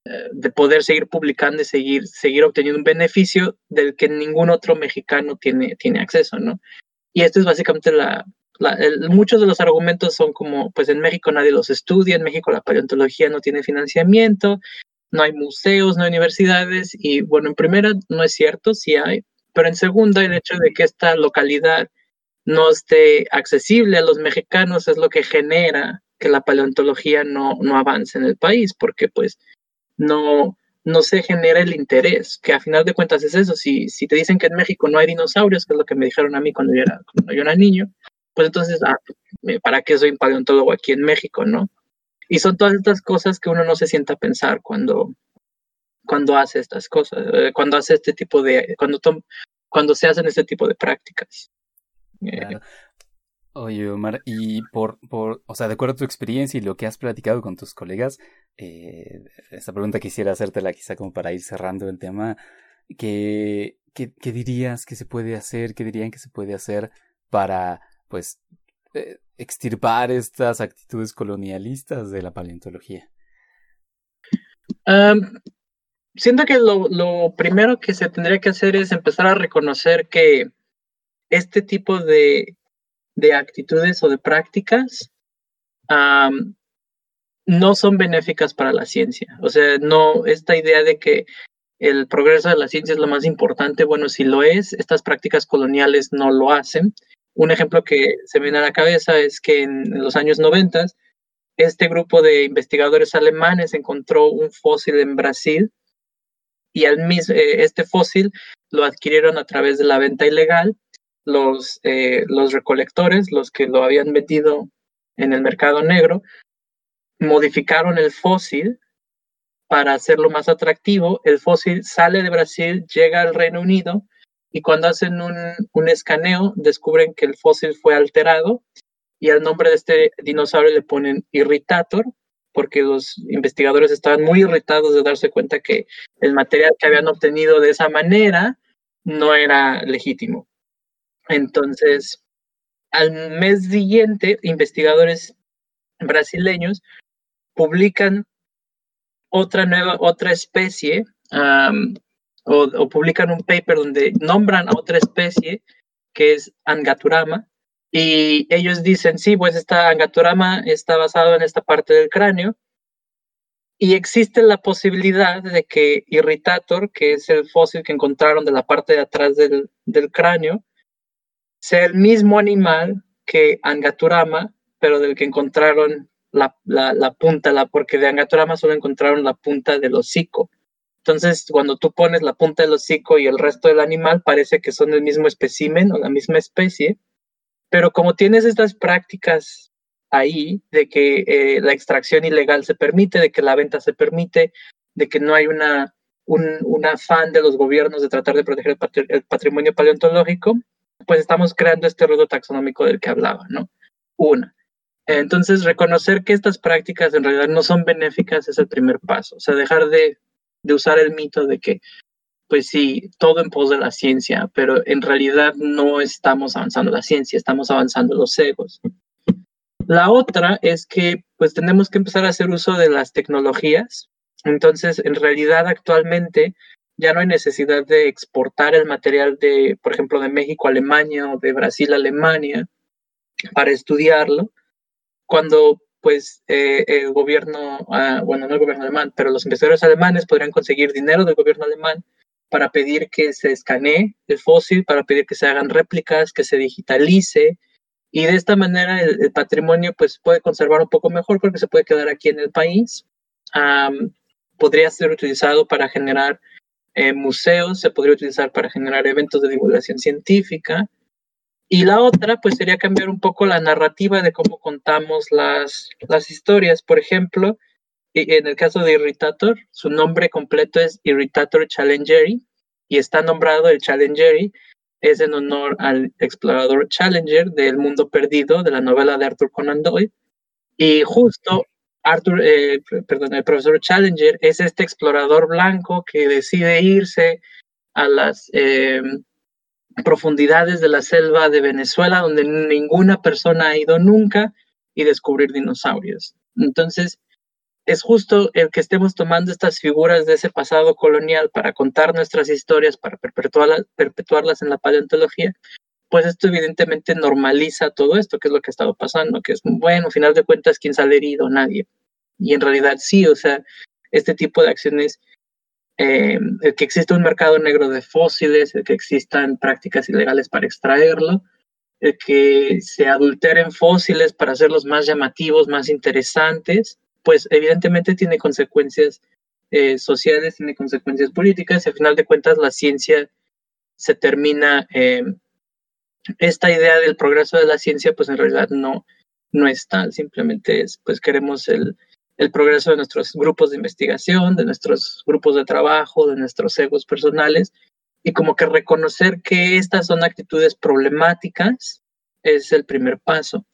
eh, de poder seguir publicando y seguir, seguir obteniendo un beneficio del que ningún otro mexicano tiene, tiene acceso, ¿no? Y esto es básicamente la, muchos de los argumentos son como, pues en México nadie los estudia, en México la paleontología no tiene financiamiento, no hay museos, no hay universidades, y bueno, en primera no es cierto, sí hay, pero en segunda el hecho de que esta localidad no esté accesible a los mexicanos es lo que genera que la paleontología no, no avance en el país, porque pues no, no se genera el interés, que a final de cuentas es eso. Si, si te dicen que en México no hay dinosaurios, que es lo que me dijeron a mí cuando yo era, cuando yo era niño, pues entonces, ah, ¿para qué soy paleontólogo aquí en México, no? Y son todas estas cosas que uno no se sienta a pensar cuando, cuando hace estas cosas, eh, cuando hace este tipo de, cuando, cuando se hacen este tipo de prácticas. <laughs> Oye, Omar, y por, por, o sea, de acuerdo a tu experiencia y lo que has platicado con tus colegas, eh, esta pregunta quisiera hacértela quizá como para ir cerrando el tema. ¿Qué, qué, qué dirías que se puede hacer? ¿Qué dirían que se puede hacer para, pues, eh, extirpar estas actitudes colonialistas de la paleontología? siento que lo, lo, primero que se tendría que hacer es empezar a reconocer que este tipo de, de actitudes o de prácticas no son benéficas para la ciencia. O sea, no, esta idea de que el progreso de la ciencia es lo más importante, bueno, si lo es, estas prácticas coloniales no lo hacen. Un ejemplo que se me viene a la cabeza es que en los años 90 este grupo de investigadores alemanes encontró un fósil en Brasil y al mismo, eh, este fósil lo adquirieron a través de la venta ilegal. Los, eh, los recolectores, los que lo habían metido en el mercado negro, modificaron el fósil para hacerlo más atractivo. El fósil sale de Brasil, llega al Reino Unido y cuando hacen un, un escaneo descubren que el fósil fue alterado y al nombre de este dinosaurio le ponen Irritator, porque los investigadores estaban muy irritados de darse cuenta que el material que habían obtenido de esa manera no era legítimo. Entonces, al mes siguiente, investigadores brasileños publican otra nueva, otra especie, o, o, publican un paper donde nombran a otra especie que es Angaturama, y ellos dicen, sí, pues esta angaturama está basado en esta parte del cráneo. Y existe la posibilidad de que Irritator, que es el fósil que encontraron de la parte de atrás del, del cráneo, sea el mismo animal que Angaturama, pero del que encontraron la, la, punta, la, porque de Angaturama solo encontraron la punta del hocico. Entonces, cuando tú pones la punta del hocico y el resto del animal, parece que son el mismo espécimen o la misma especie pero como tienes estas prácticas ahí de que eh, la extracción ilegal se permite, de que la venta se permite, de que no hay una, un, afán de los gobiernos de tratar de proteger el, patrimonio paleontológico, pues estamos creando este ruido taxonómico del que hablaba, ¿no? Una. Entonces, reconocer que estas prácticas en realidad no son benéficas es el primer paso. O sea, dejar de, de usar el mito de que pues sí, todo en pos de la ciencia, pero en realidad no estamos avanzando la ciencia, estamos avanzando los egos. La otra es que pues tenemos que empezar a hacer uso de las tecnologías. Entonces, en realidad actualmente ya no hay necesidad de exportar el material de, por ejemplo, de México a Alemania o de Brasil a Alemania para estudiarlo, cuando pues eh, el gobierno, ah, bueno, no el gobierno alemán, pero los investigadores alemanes podrían conseguir dinero del gobierno alemán para pedir que se escanee el fósil, para pedir que se hagan réplicas, que se digitalice. Y de esta manera el, patrimonio pues, puede conservar un poco mejor porque se puede quedar aquí en el país. podría ser utilizado para generar eh, museos, se podría utilizar para generar eventos de divulgación científica. Y la otra, pues sería cambiar un poco la narrativa de cómo contamos las, las historias. Por ejemplo, en el caso de Irritator, su nombre completo es Irritator Challengeri y está nombrado el Challengeri es en honor al explorador Challenger del mundo perdido de la novela de Arthur Conan Doyle. Y justo Arthur, eh, perdón, el profesor Challenger es este explorador blanco que decide irse a las em, profundidades de la selva de Venezuela, donde ninguna persona ha ido nunca, y descubrir dinosaurios. Entonces, es justo el que estemos tomando estas figuras de ese pasado colonial para contar nuestras historias, para perpetuarlas, perpetuarlas en la paleontología, pues esto evidentemente normaliza todo esto, que es lo que ha estado pasando, que es, bueno, al final de cuentas, ¿quién sale herido? Nadie. Y en realidad sí, o sea, este tipo de acciones, eh, el que exista un mercado negro de fósiles, el que existan prácticas ilegales para extraerlo, el que se adulteren fósiles para hacerlos más llamativos, más interesantes, pues evidentemente tiene consecuencias eh, sociales, tiene consecuencias políticas y al final de cuentas la ciencia se termina, eh, esta idea del progreso de la ciencia pues en realidad no, no es tal, simplemente es pues queremos el, el progreso de nuestros grupos de investigación, de nuestros grupos de trabajo, de nuestros egos personales y como que reconocer que estas son actitudes problemáticas es el primer paso.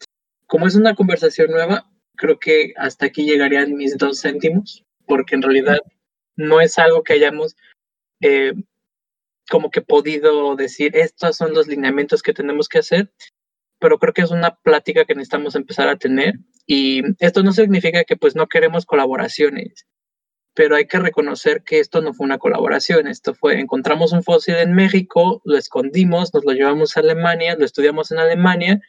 Como es una conversación nueva, creo que hasta aquí llegarían mis dos céntimos, porque en realidad no es algo que hayamos eh, como que podido decir, estos son los lineamientos que tenemos que hacer, pero creo que es una plática que necesitamos empezar a tener y esto no significa que pues no queremos colaboraciones, pero hay que reconocer que esto no fue una colaboración, esto fue, encontramos un fósil en México, lo escondimos, nos lo llevamos a Alemania, lo estudiamos en Alemania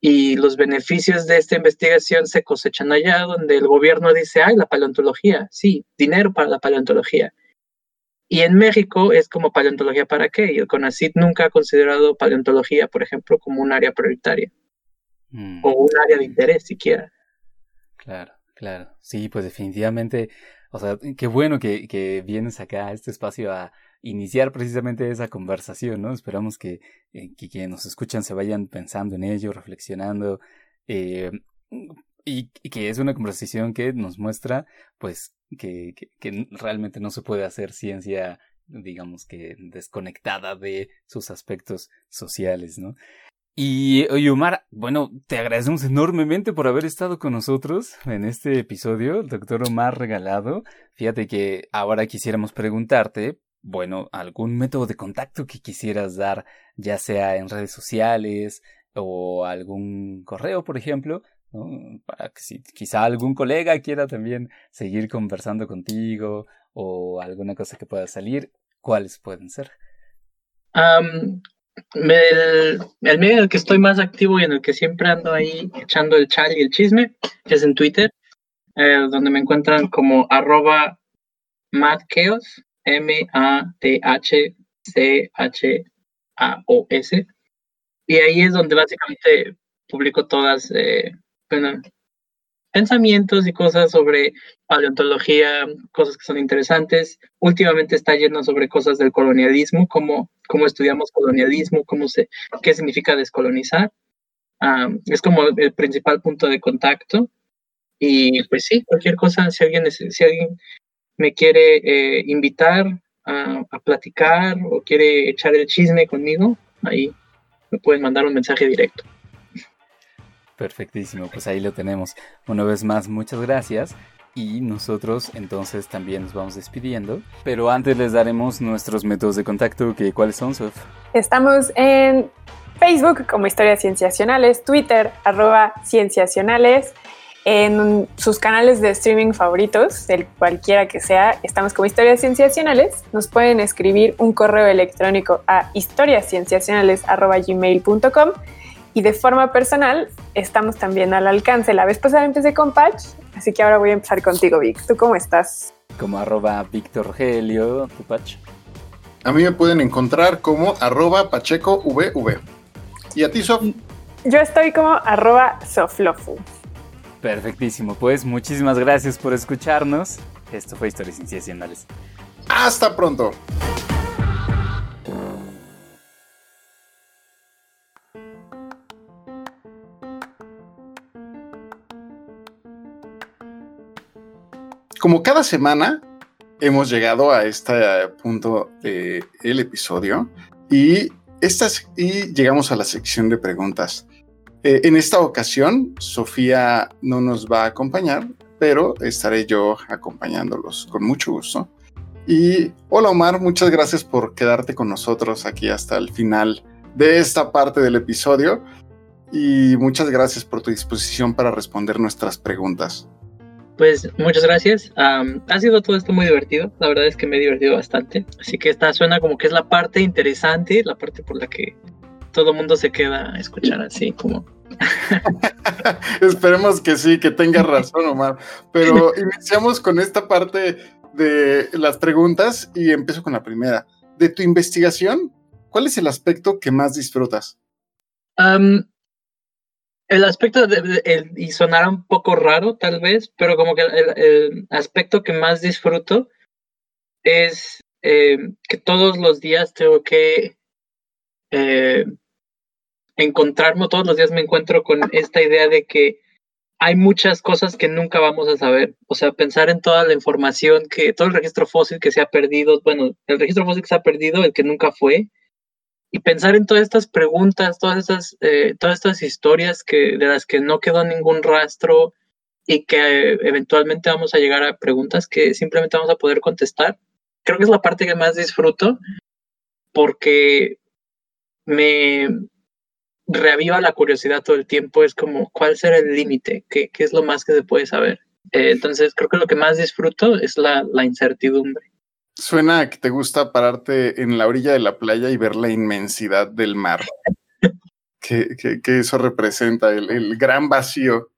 y los beneficios de esta investigación se cosechan allá donde el gobierno dice, ay, la paleontología, sí, dinero para la paleontología. Y en México es como paleontología para qué. Y el CONACYT nunca ha considerado paleontología, por ejemplo, como un área prioritaria. Mm. O un área de interés siquiera. Claro, claro. Sí, pues definitivamente, o sea, qué bueno que, que vienes acá a este espacio a iniciar precisamente esa conversación, ¿no? Esperamos que, eh, que quienes nos escuchan se vayan pensando en ello, reflexionando. Eh, y, que es una conversación que nos muestra, pues, que, realmente no se puede hacer ciencia, digamos que desconectada de sus aspectos sociales, ¿no? Y Omar, bueno, te agradecemos enormemente por haber estado con nosotros en este episodio, doctor Omar Regalado. Fíjate que ahora quisiéramos preguntarte, bueno, algún método de contacto que quisieras dar, ya sea en redes sociales o algún correo, por ejemplo, para que si quizá algún colega quiera también seguir conversando contigo o alguna cosa que pueda salir, ¿cuáles pueden ser? el, medio en el que estoy más activo y en el que siempre ando ahí echando el chat y el chisme es en Twitter, eh, donde me encuentran como arroba matchaos, M-A-T-H-C-H-A-O-S. Y ahí es donde básicamente publico todas eh, pensamientos y cosas sobre paleontología, cosas que son interesantes. Últimamente está lleno sobre cosas del colonialismo, cómo, cómo estudiamos colonialismo, cómo se, qué significa descolonizar. es como el principal punto de contacto. Y pues sí, cualquier cosa, si alguien, si alguien me quiere eh, invitar a, a platicar o quiere echar el chisme conmigo, ahí me pueden mandar un mensaje directo. Perfectísimo, pues ahí lo tenemos. Una vez más, muchas gracias. Y nosotros entonces también nos vamos despidiendo. Pero antes les daremos nuestros métodos de contacto. Que, ¿Cuáles son, Sof? Estamos en Facebook como Historias Cienciacionales, Twitter arroba Cienciacionales, en sus canales de streaming favoritos, el cualquiera que sea, estamos como Historias Cienciacionales. Nos pueden escribir un correo electrónico a historiascienciacionales.gmail.com y de forma personal estamos también al alcance. La vez pasada empecé con Patch, así que ahora voy a empezar contigo, Vic. ¿Tú cómo estás? Como arroba Víctor Helio, tu Patch. A mí me pueden encontrar como arroba Pacheco VV. ¿Y a ti, Sof? Yo estoy como arroba Soflofu. Perfectísimo, pues muchísimas gracias por escucharnos. Esto fue Historias Cienciacionales. Hasta pronto. Como cada semana, hemos llegado a este punto del episodio y, estas, y llegamos a la sección de preguntas. Eh, en esta ocasión, Sofía no nos va a acompañar, pero estaré yo acompañándolos con mucho gusto. Y hola Omar, muchas gracias por quedarte con nosotros aquí hasta el final de esta parte del episodio y muchas gracias por tu disposición para responder nuestras preguntas. Pues muchas gracias. ha sido todo esto muy divertido. La verdad es que me he divertido bastante. Así que esta suena como que es la parte interesante, la parte por la que todo el mundo se queda a escuchar así como. <laughs> Esperemos que sí, que tengas razón, Omar. Pero <laughs> iniciamos con esta parte de las preguntas y empiezo con la primera. De tu investigación, ¿cuál es el aspecto que más disfrutas? El aspecto de, y sonará un poco raro tal vez, pero como que el, aspecto que más disfruto es eh, que todos los días tengo que eh, encontrarme, todos los días me encuentro con esta idea de que hay muchas cosas que nunca vamos a saber. O sea, pensar en toda la información, que todo el registro fósil que se ha perdido, bueno, el registro fósil que se ha perdido, el que nunca fue, y pensar en todas estas preguntas, todas estas, eh, todas estas historias que, de las que no quedó ningún rastro y que eventualmente vamos a llegar a preguntas que simplemente vamos a poder contestar. Creo que es la parte que más disfruto porque me reaviva la curiosidad todo el tiempo. Es como, ¿cuál será el límite? ¿Qué, ¿Qué, es lo más que se puede saber? Eh, entonces, creo que lo que más disfruto es la incertidumbre. Suena a que te gusta pararte en la orilla de la playa y ver la inmensidad del mar. <laughs> que, que, eso representa el, el, gran vacío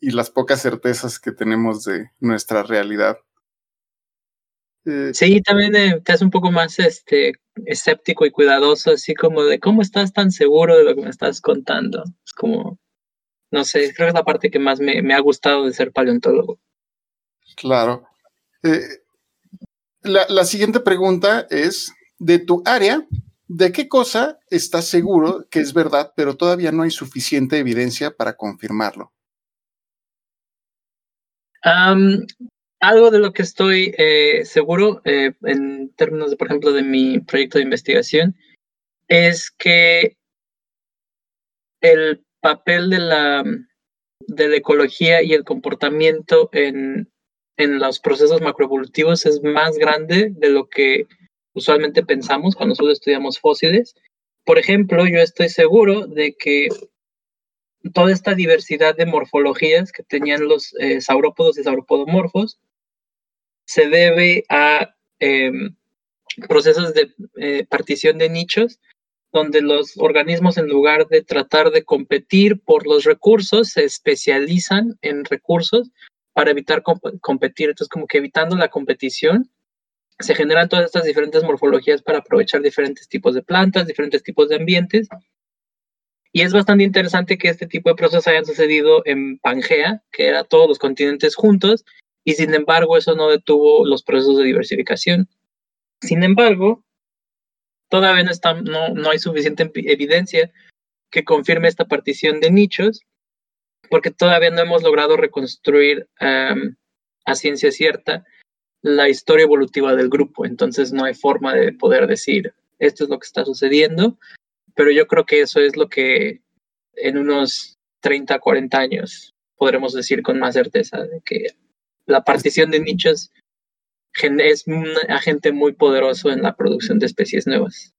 y las pocas certezas que tenemos de nuestra realidad. Eh, sí, también eh, te hace un poco más este, escéptico y cuidadoso, así como de cómo estás tan seguro de lo que me estás contando. Es como, no sé, creo que es la parte que más me, me ha gustado de ser paleontólogo. Claro. Eh, la, siguiente pregunta es, de tu área, ¿de qué cosa estás seguro que es verdad, pero todavía no hay suficiente evidencia para confirmarlo? algo de lo que estoy eh, seguro eh, en términos, de, por ejemplo, de mi proyecto de investigación, es que el papel de la, de la ecología y el comportamiento en, en los procesos macroevolutivos es más grande de lo que usualmente pensamos cuando solo estudiamos fósiles. Por ejemplo, yo estoy seguro de que toda esta diversidad de morfologías que tenían los eh, saurópodos y sauropodomorfos se debe a em, procesos de eh, partición de nichos donde los organismos en lugar de tratar de competir por los recursos se especializan en recursos para evitar competir. Entonces, como que evitando la competición, se generan todas estas diferentes morfologías para aprovechar diferentes tipos de plantas, diferentes tipos de ambientes. Y es bastante interesante que este tipo de procesos hayan sucedido en Pangea, que era todos los continentes juntos, y sin embargo eso no detuvo los procesos de diversificación. Sin embargo, todavía no, está, no, no hay suficiente evidencia que confirme esta partición de nichos porque todavía no hemos logrado reconstruir a ciencia cierta la historia evolutiva del grupo. Entonces no hay forma de poder decir esto es lo que está sucediendo, pero yo creo que eso es lo que en unos 30, 40 años podremos decir con más certeza de que la partición de nichos es un agente muy poderoso en la producción de especies nuevas.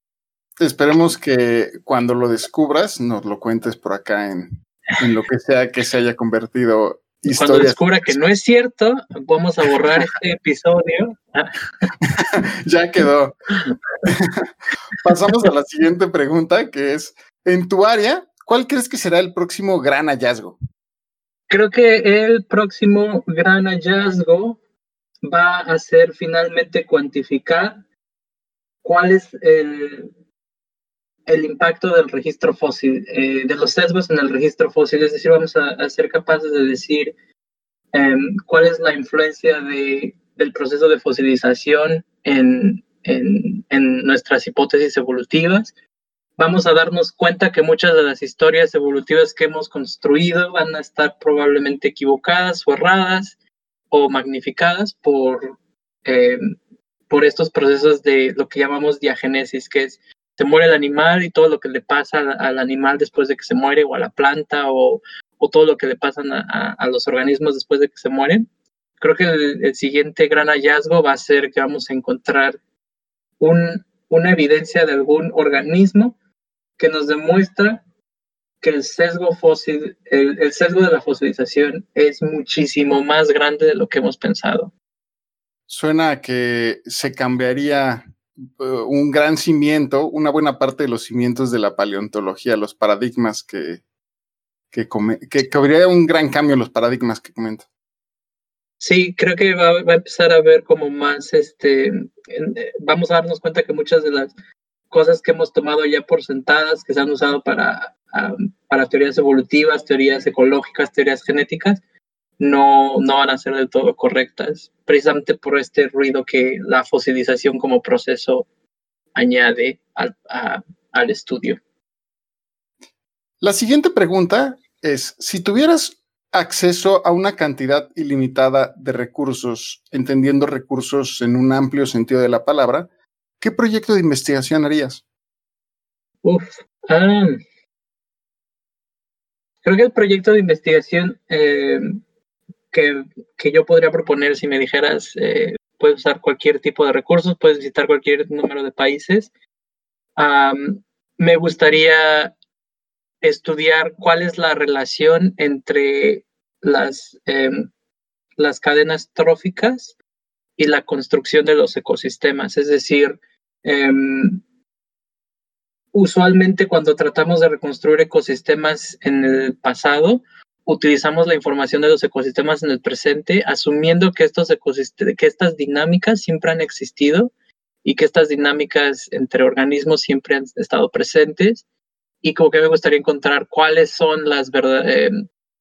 Esperemos que cuando lo descubras nos lo cuentes por acá en, en lo que sea que se haya convertido. Cuando descubra que no es cierto, vamos a borrar este episodio. <laughs> ya quedó. Pasamos a la siguiente pregunta, que es, en tu área, ¿cuál crees que será el próximo gran hallazgo? Creo que el próximo gran hallazgo va a ser finalmente cuantificar cuál es el, el impacto del registro fósil, eh, de los sesgos en el registro fósil, es decir, vamos a, ser capaces de decir em, cuál es la influencia de, del proceso de fosilización en, en, en, nuestras hipótesis evolutivas. Vamos a darnos cuenta que muchas de las historias evolutivas que hemos construido van a estar probablemente equivocadas o erradas o magnificadas por, em, por estos procesos de lo que llamamos diagenesis, que es se muere el animal y todo lo que le pasa al, animal después de que se muere, o a la planta, o, o todo lo que le pasa a, a, los organismos después de que se mueren. Creo que el, siguiente gran hallazgo va a ser que vamos a encontrar un, una evidencia de algún organismo que nos demuestra que el sesgo fósil, el, el sesgo de la fosilización es muchísimo más grande de lo que hemos pensado. Suena a que se cambiaría un gran cimiento, una buena parte de los cimientos de la paleontología, los paradigmas que, que, que, habría un gran cambio en los paradigmas que comento. Sí, creo que va, a empezar a ver como más, este, eh, vamos a darnos cuenta que muchas de las cosas que hemos tomado ya por sentadas, que se han usado para, para teorías evolutivas, teorías ecológicas, teorías genéticas, no, no van a ser del todo correctas, precisamente por este ruido que la fosilización como proceso añade al, al estudio. La siguiente pregunta es, si tuvieras acceso a una cantidad ilimitada de recursos, entendiendo recursos en un amplio sentido de la palabra, ¿qué proyecto de investigación harías? Uf. Ah. creo que el proyecto de investigación eh, que, que, yo podría proponer si me dijeras, eh, puedes usar cualquier tipo de recursos, puedes visitar cualquier número de países. me gustaría estudiar cuál es la relación entre las, em, las cadenas tróficas y la construcción de los ecosistemas. Es decir, em, usualmente cuando tratamos de reconstruir ecosistemas en el pasado, utilizamos la información de los ecosistemas en el presente, asumiendo que, estos que estas dinámicas siempre han existido y que estas dinámicas entre organismos siempre han estado presentes y como que me gustaría encontrar cuáles son las verdad, eh,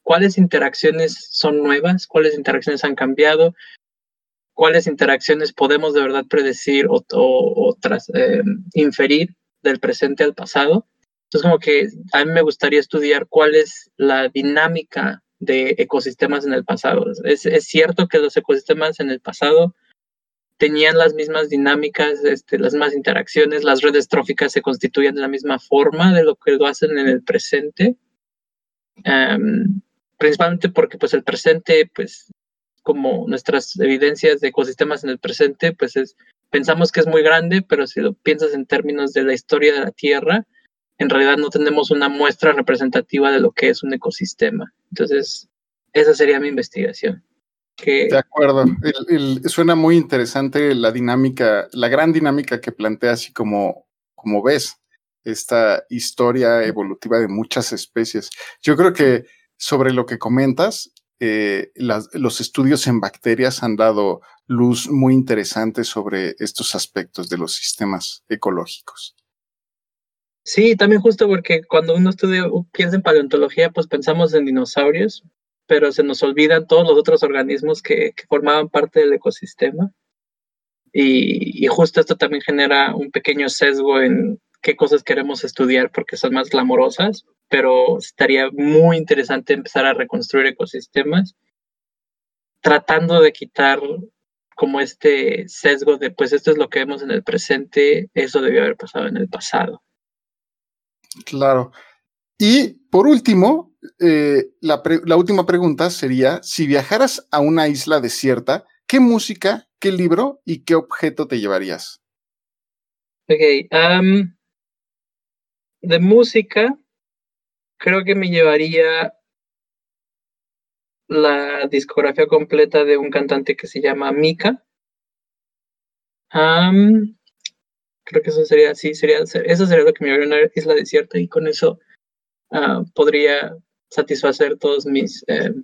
cuáles interacciones son nuevas, cuáles interacciones han cambiado, cuáles interacciones podemos de verdad predecir o, o, eh, inferir del presente al pasado. Entonces, como que a mí me gustaría estudiar cuál es la dinámica de ecosistemas en el pasado. Es, es cierto que los ecosistemas en el pasado tenían las mismas dinámicas, este, las mismas interacciones, las redes tróficas se constituyen de la misma forma de lo que lo hacen en el presente. Em, principalmente porque pues el presente, pues como nuestras evidencias de ecosistemas en el presente, pues es, pensamos que es muy grande, pero si lo piensas en términos de la historia de la Tierra, en realidad no tenemos una muestra representativa de lo que es un ecosistema. Entonces, esa sería mi investigación. De acuerdo. suena muy interesante la dinámica, la gran dinámica que plantea, así como, como ves, esta historia evolutiva de muchas especies. Yo creo que sobre lo que comentas, eh, los estudios en bacterias han dado luz muy interesante sobre estos aspectos de los sistemas ecológicos. Sí, también justo porque cuando uno estudia, piensa en paleontología, pues pensamos en dinosaurios, pero se nos olvidan todos los otros organismos que, formaban parte del ecosistema. Y, justo esto también genera un pequeño sesgo en qué cosas queremos estudiar porque son más glamorosas, pero estaría muy interesante empezar a reconstruir ecosistemas tratando de quitar como este sesgo de pues esto es lo que vemos en el presente, eso debió haber pasado en el pasado. Claro. Y por último, eh, la, última pregunta sería, si viajaras a una isla desierta, ¿qué música, qué libro y qué objeto te llevarías? Ok, de música, creo que me llevaría la discografía completa de un cantante que se llama Mika. Creo que eso sería, sí, sería, eso sería lo que me llevaría a una isla desierta y con eso Ah, podría satisfacer todos mis, eh,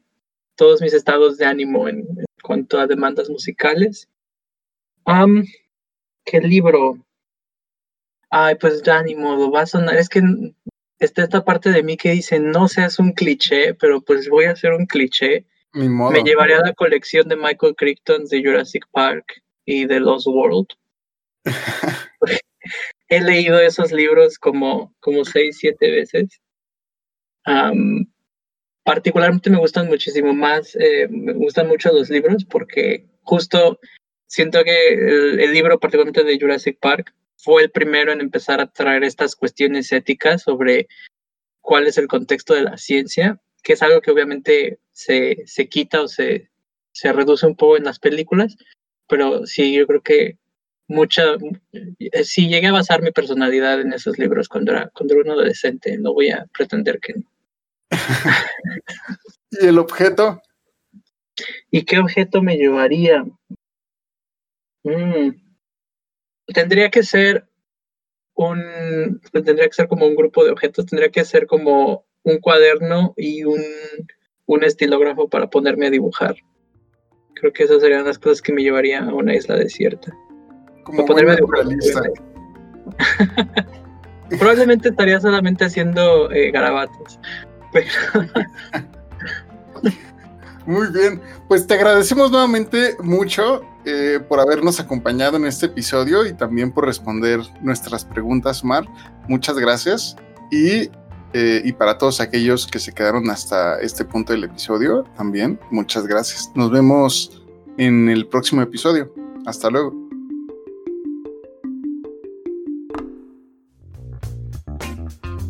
todos mis estados de ánimo en, cuanto a demandas musicales. ¿Qué libro? Ay, pues ya ni modo, va a sonar. Es que está esta parte de mí que dice, no seas un cliché, pero pues voy a hacer un cliché. Me llevaría a la colección de Michael Crichton de Jurassic Park y de Lost World. <laughs> He leído esos libros como, como seis, siete veces. Particularmente me gustan muchísimo más, eh, me gustan mucho los libros porque justo siento que el, libro particularmente de Jurassic Park fue el primero en empezar a traer estas cuestiones éticas sobre cuál es el contexto de la ciencia, que es algo que obviamente se, se quita o se, se reduce un poco en las películas, pero sí, yo creo que mucha, eh, sí llegué a basar mi personalidad en esos libros cuando era, cuando era un adolescente, no voy a pretender que no. <laughs> ¿Y el objeto? ¿Y qué objeto me llevaría? Mm. Tendría que ser un, tendría que ser como un grupo de objetos, tendría que ser como un cuaderno y un, un estilógrafo para ponerme a dibujar. Creo que esas serían las cosas que me llevaría a una isla desierta. Como ponerme dibujar. <laughs> Probablemente estaría solamente haciendo eh, garabatos. <laughs> Muy bien, pues te agradecemos nuevamente mucho eh, por habernos acompañado en este episodio y también por responder nuestras preguntas, Mar. Muchas gracias. Y, eh, y para todos aquellos que se quedaron hasta este punto del episodio, también muchas gracias. Nos vemos en el próximo episodio. Hasta luego.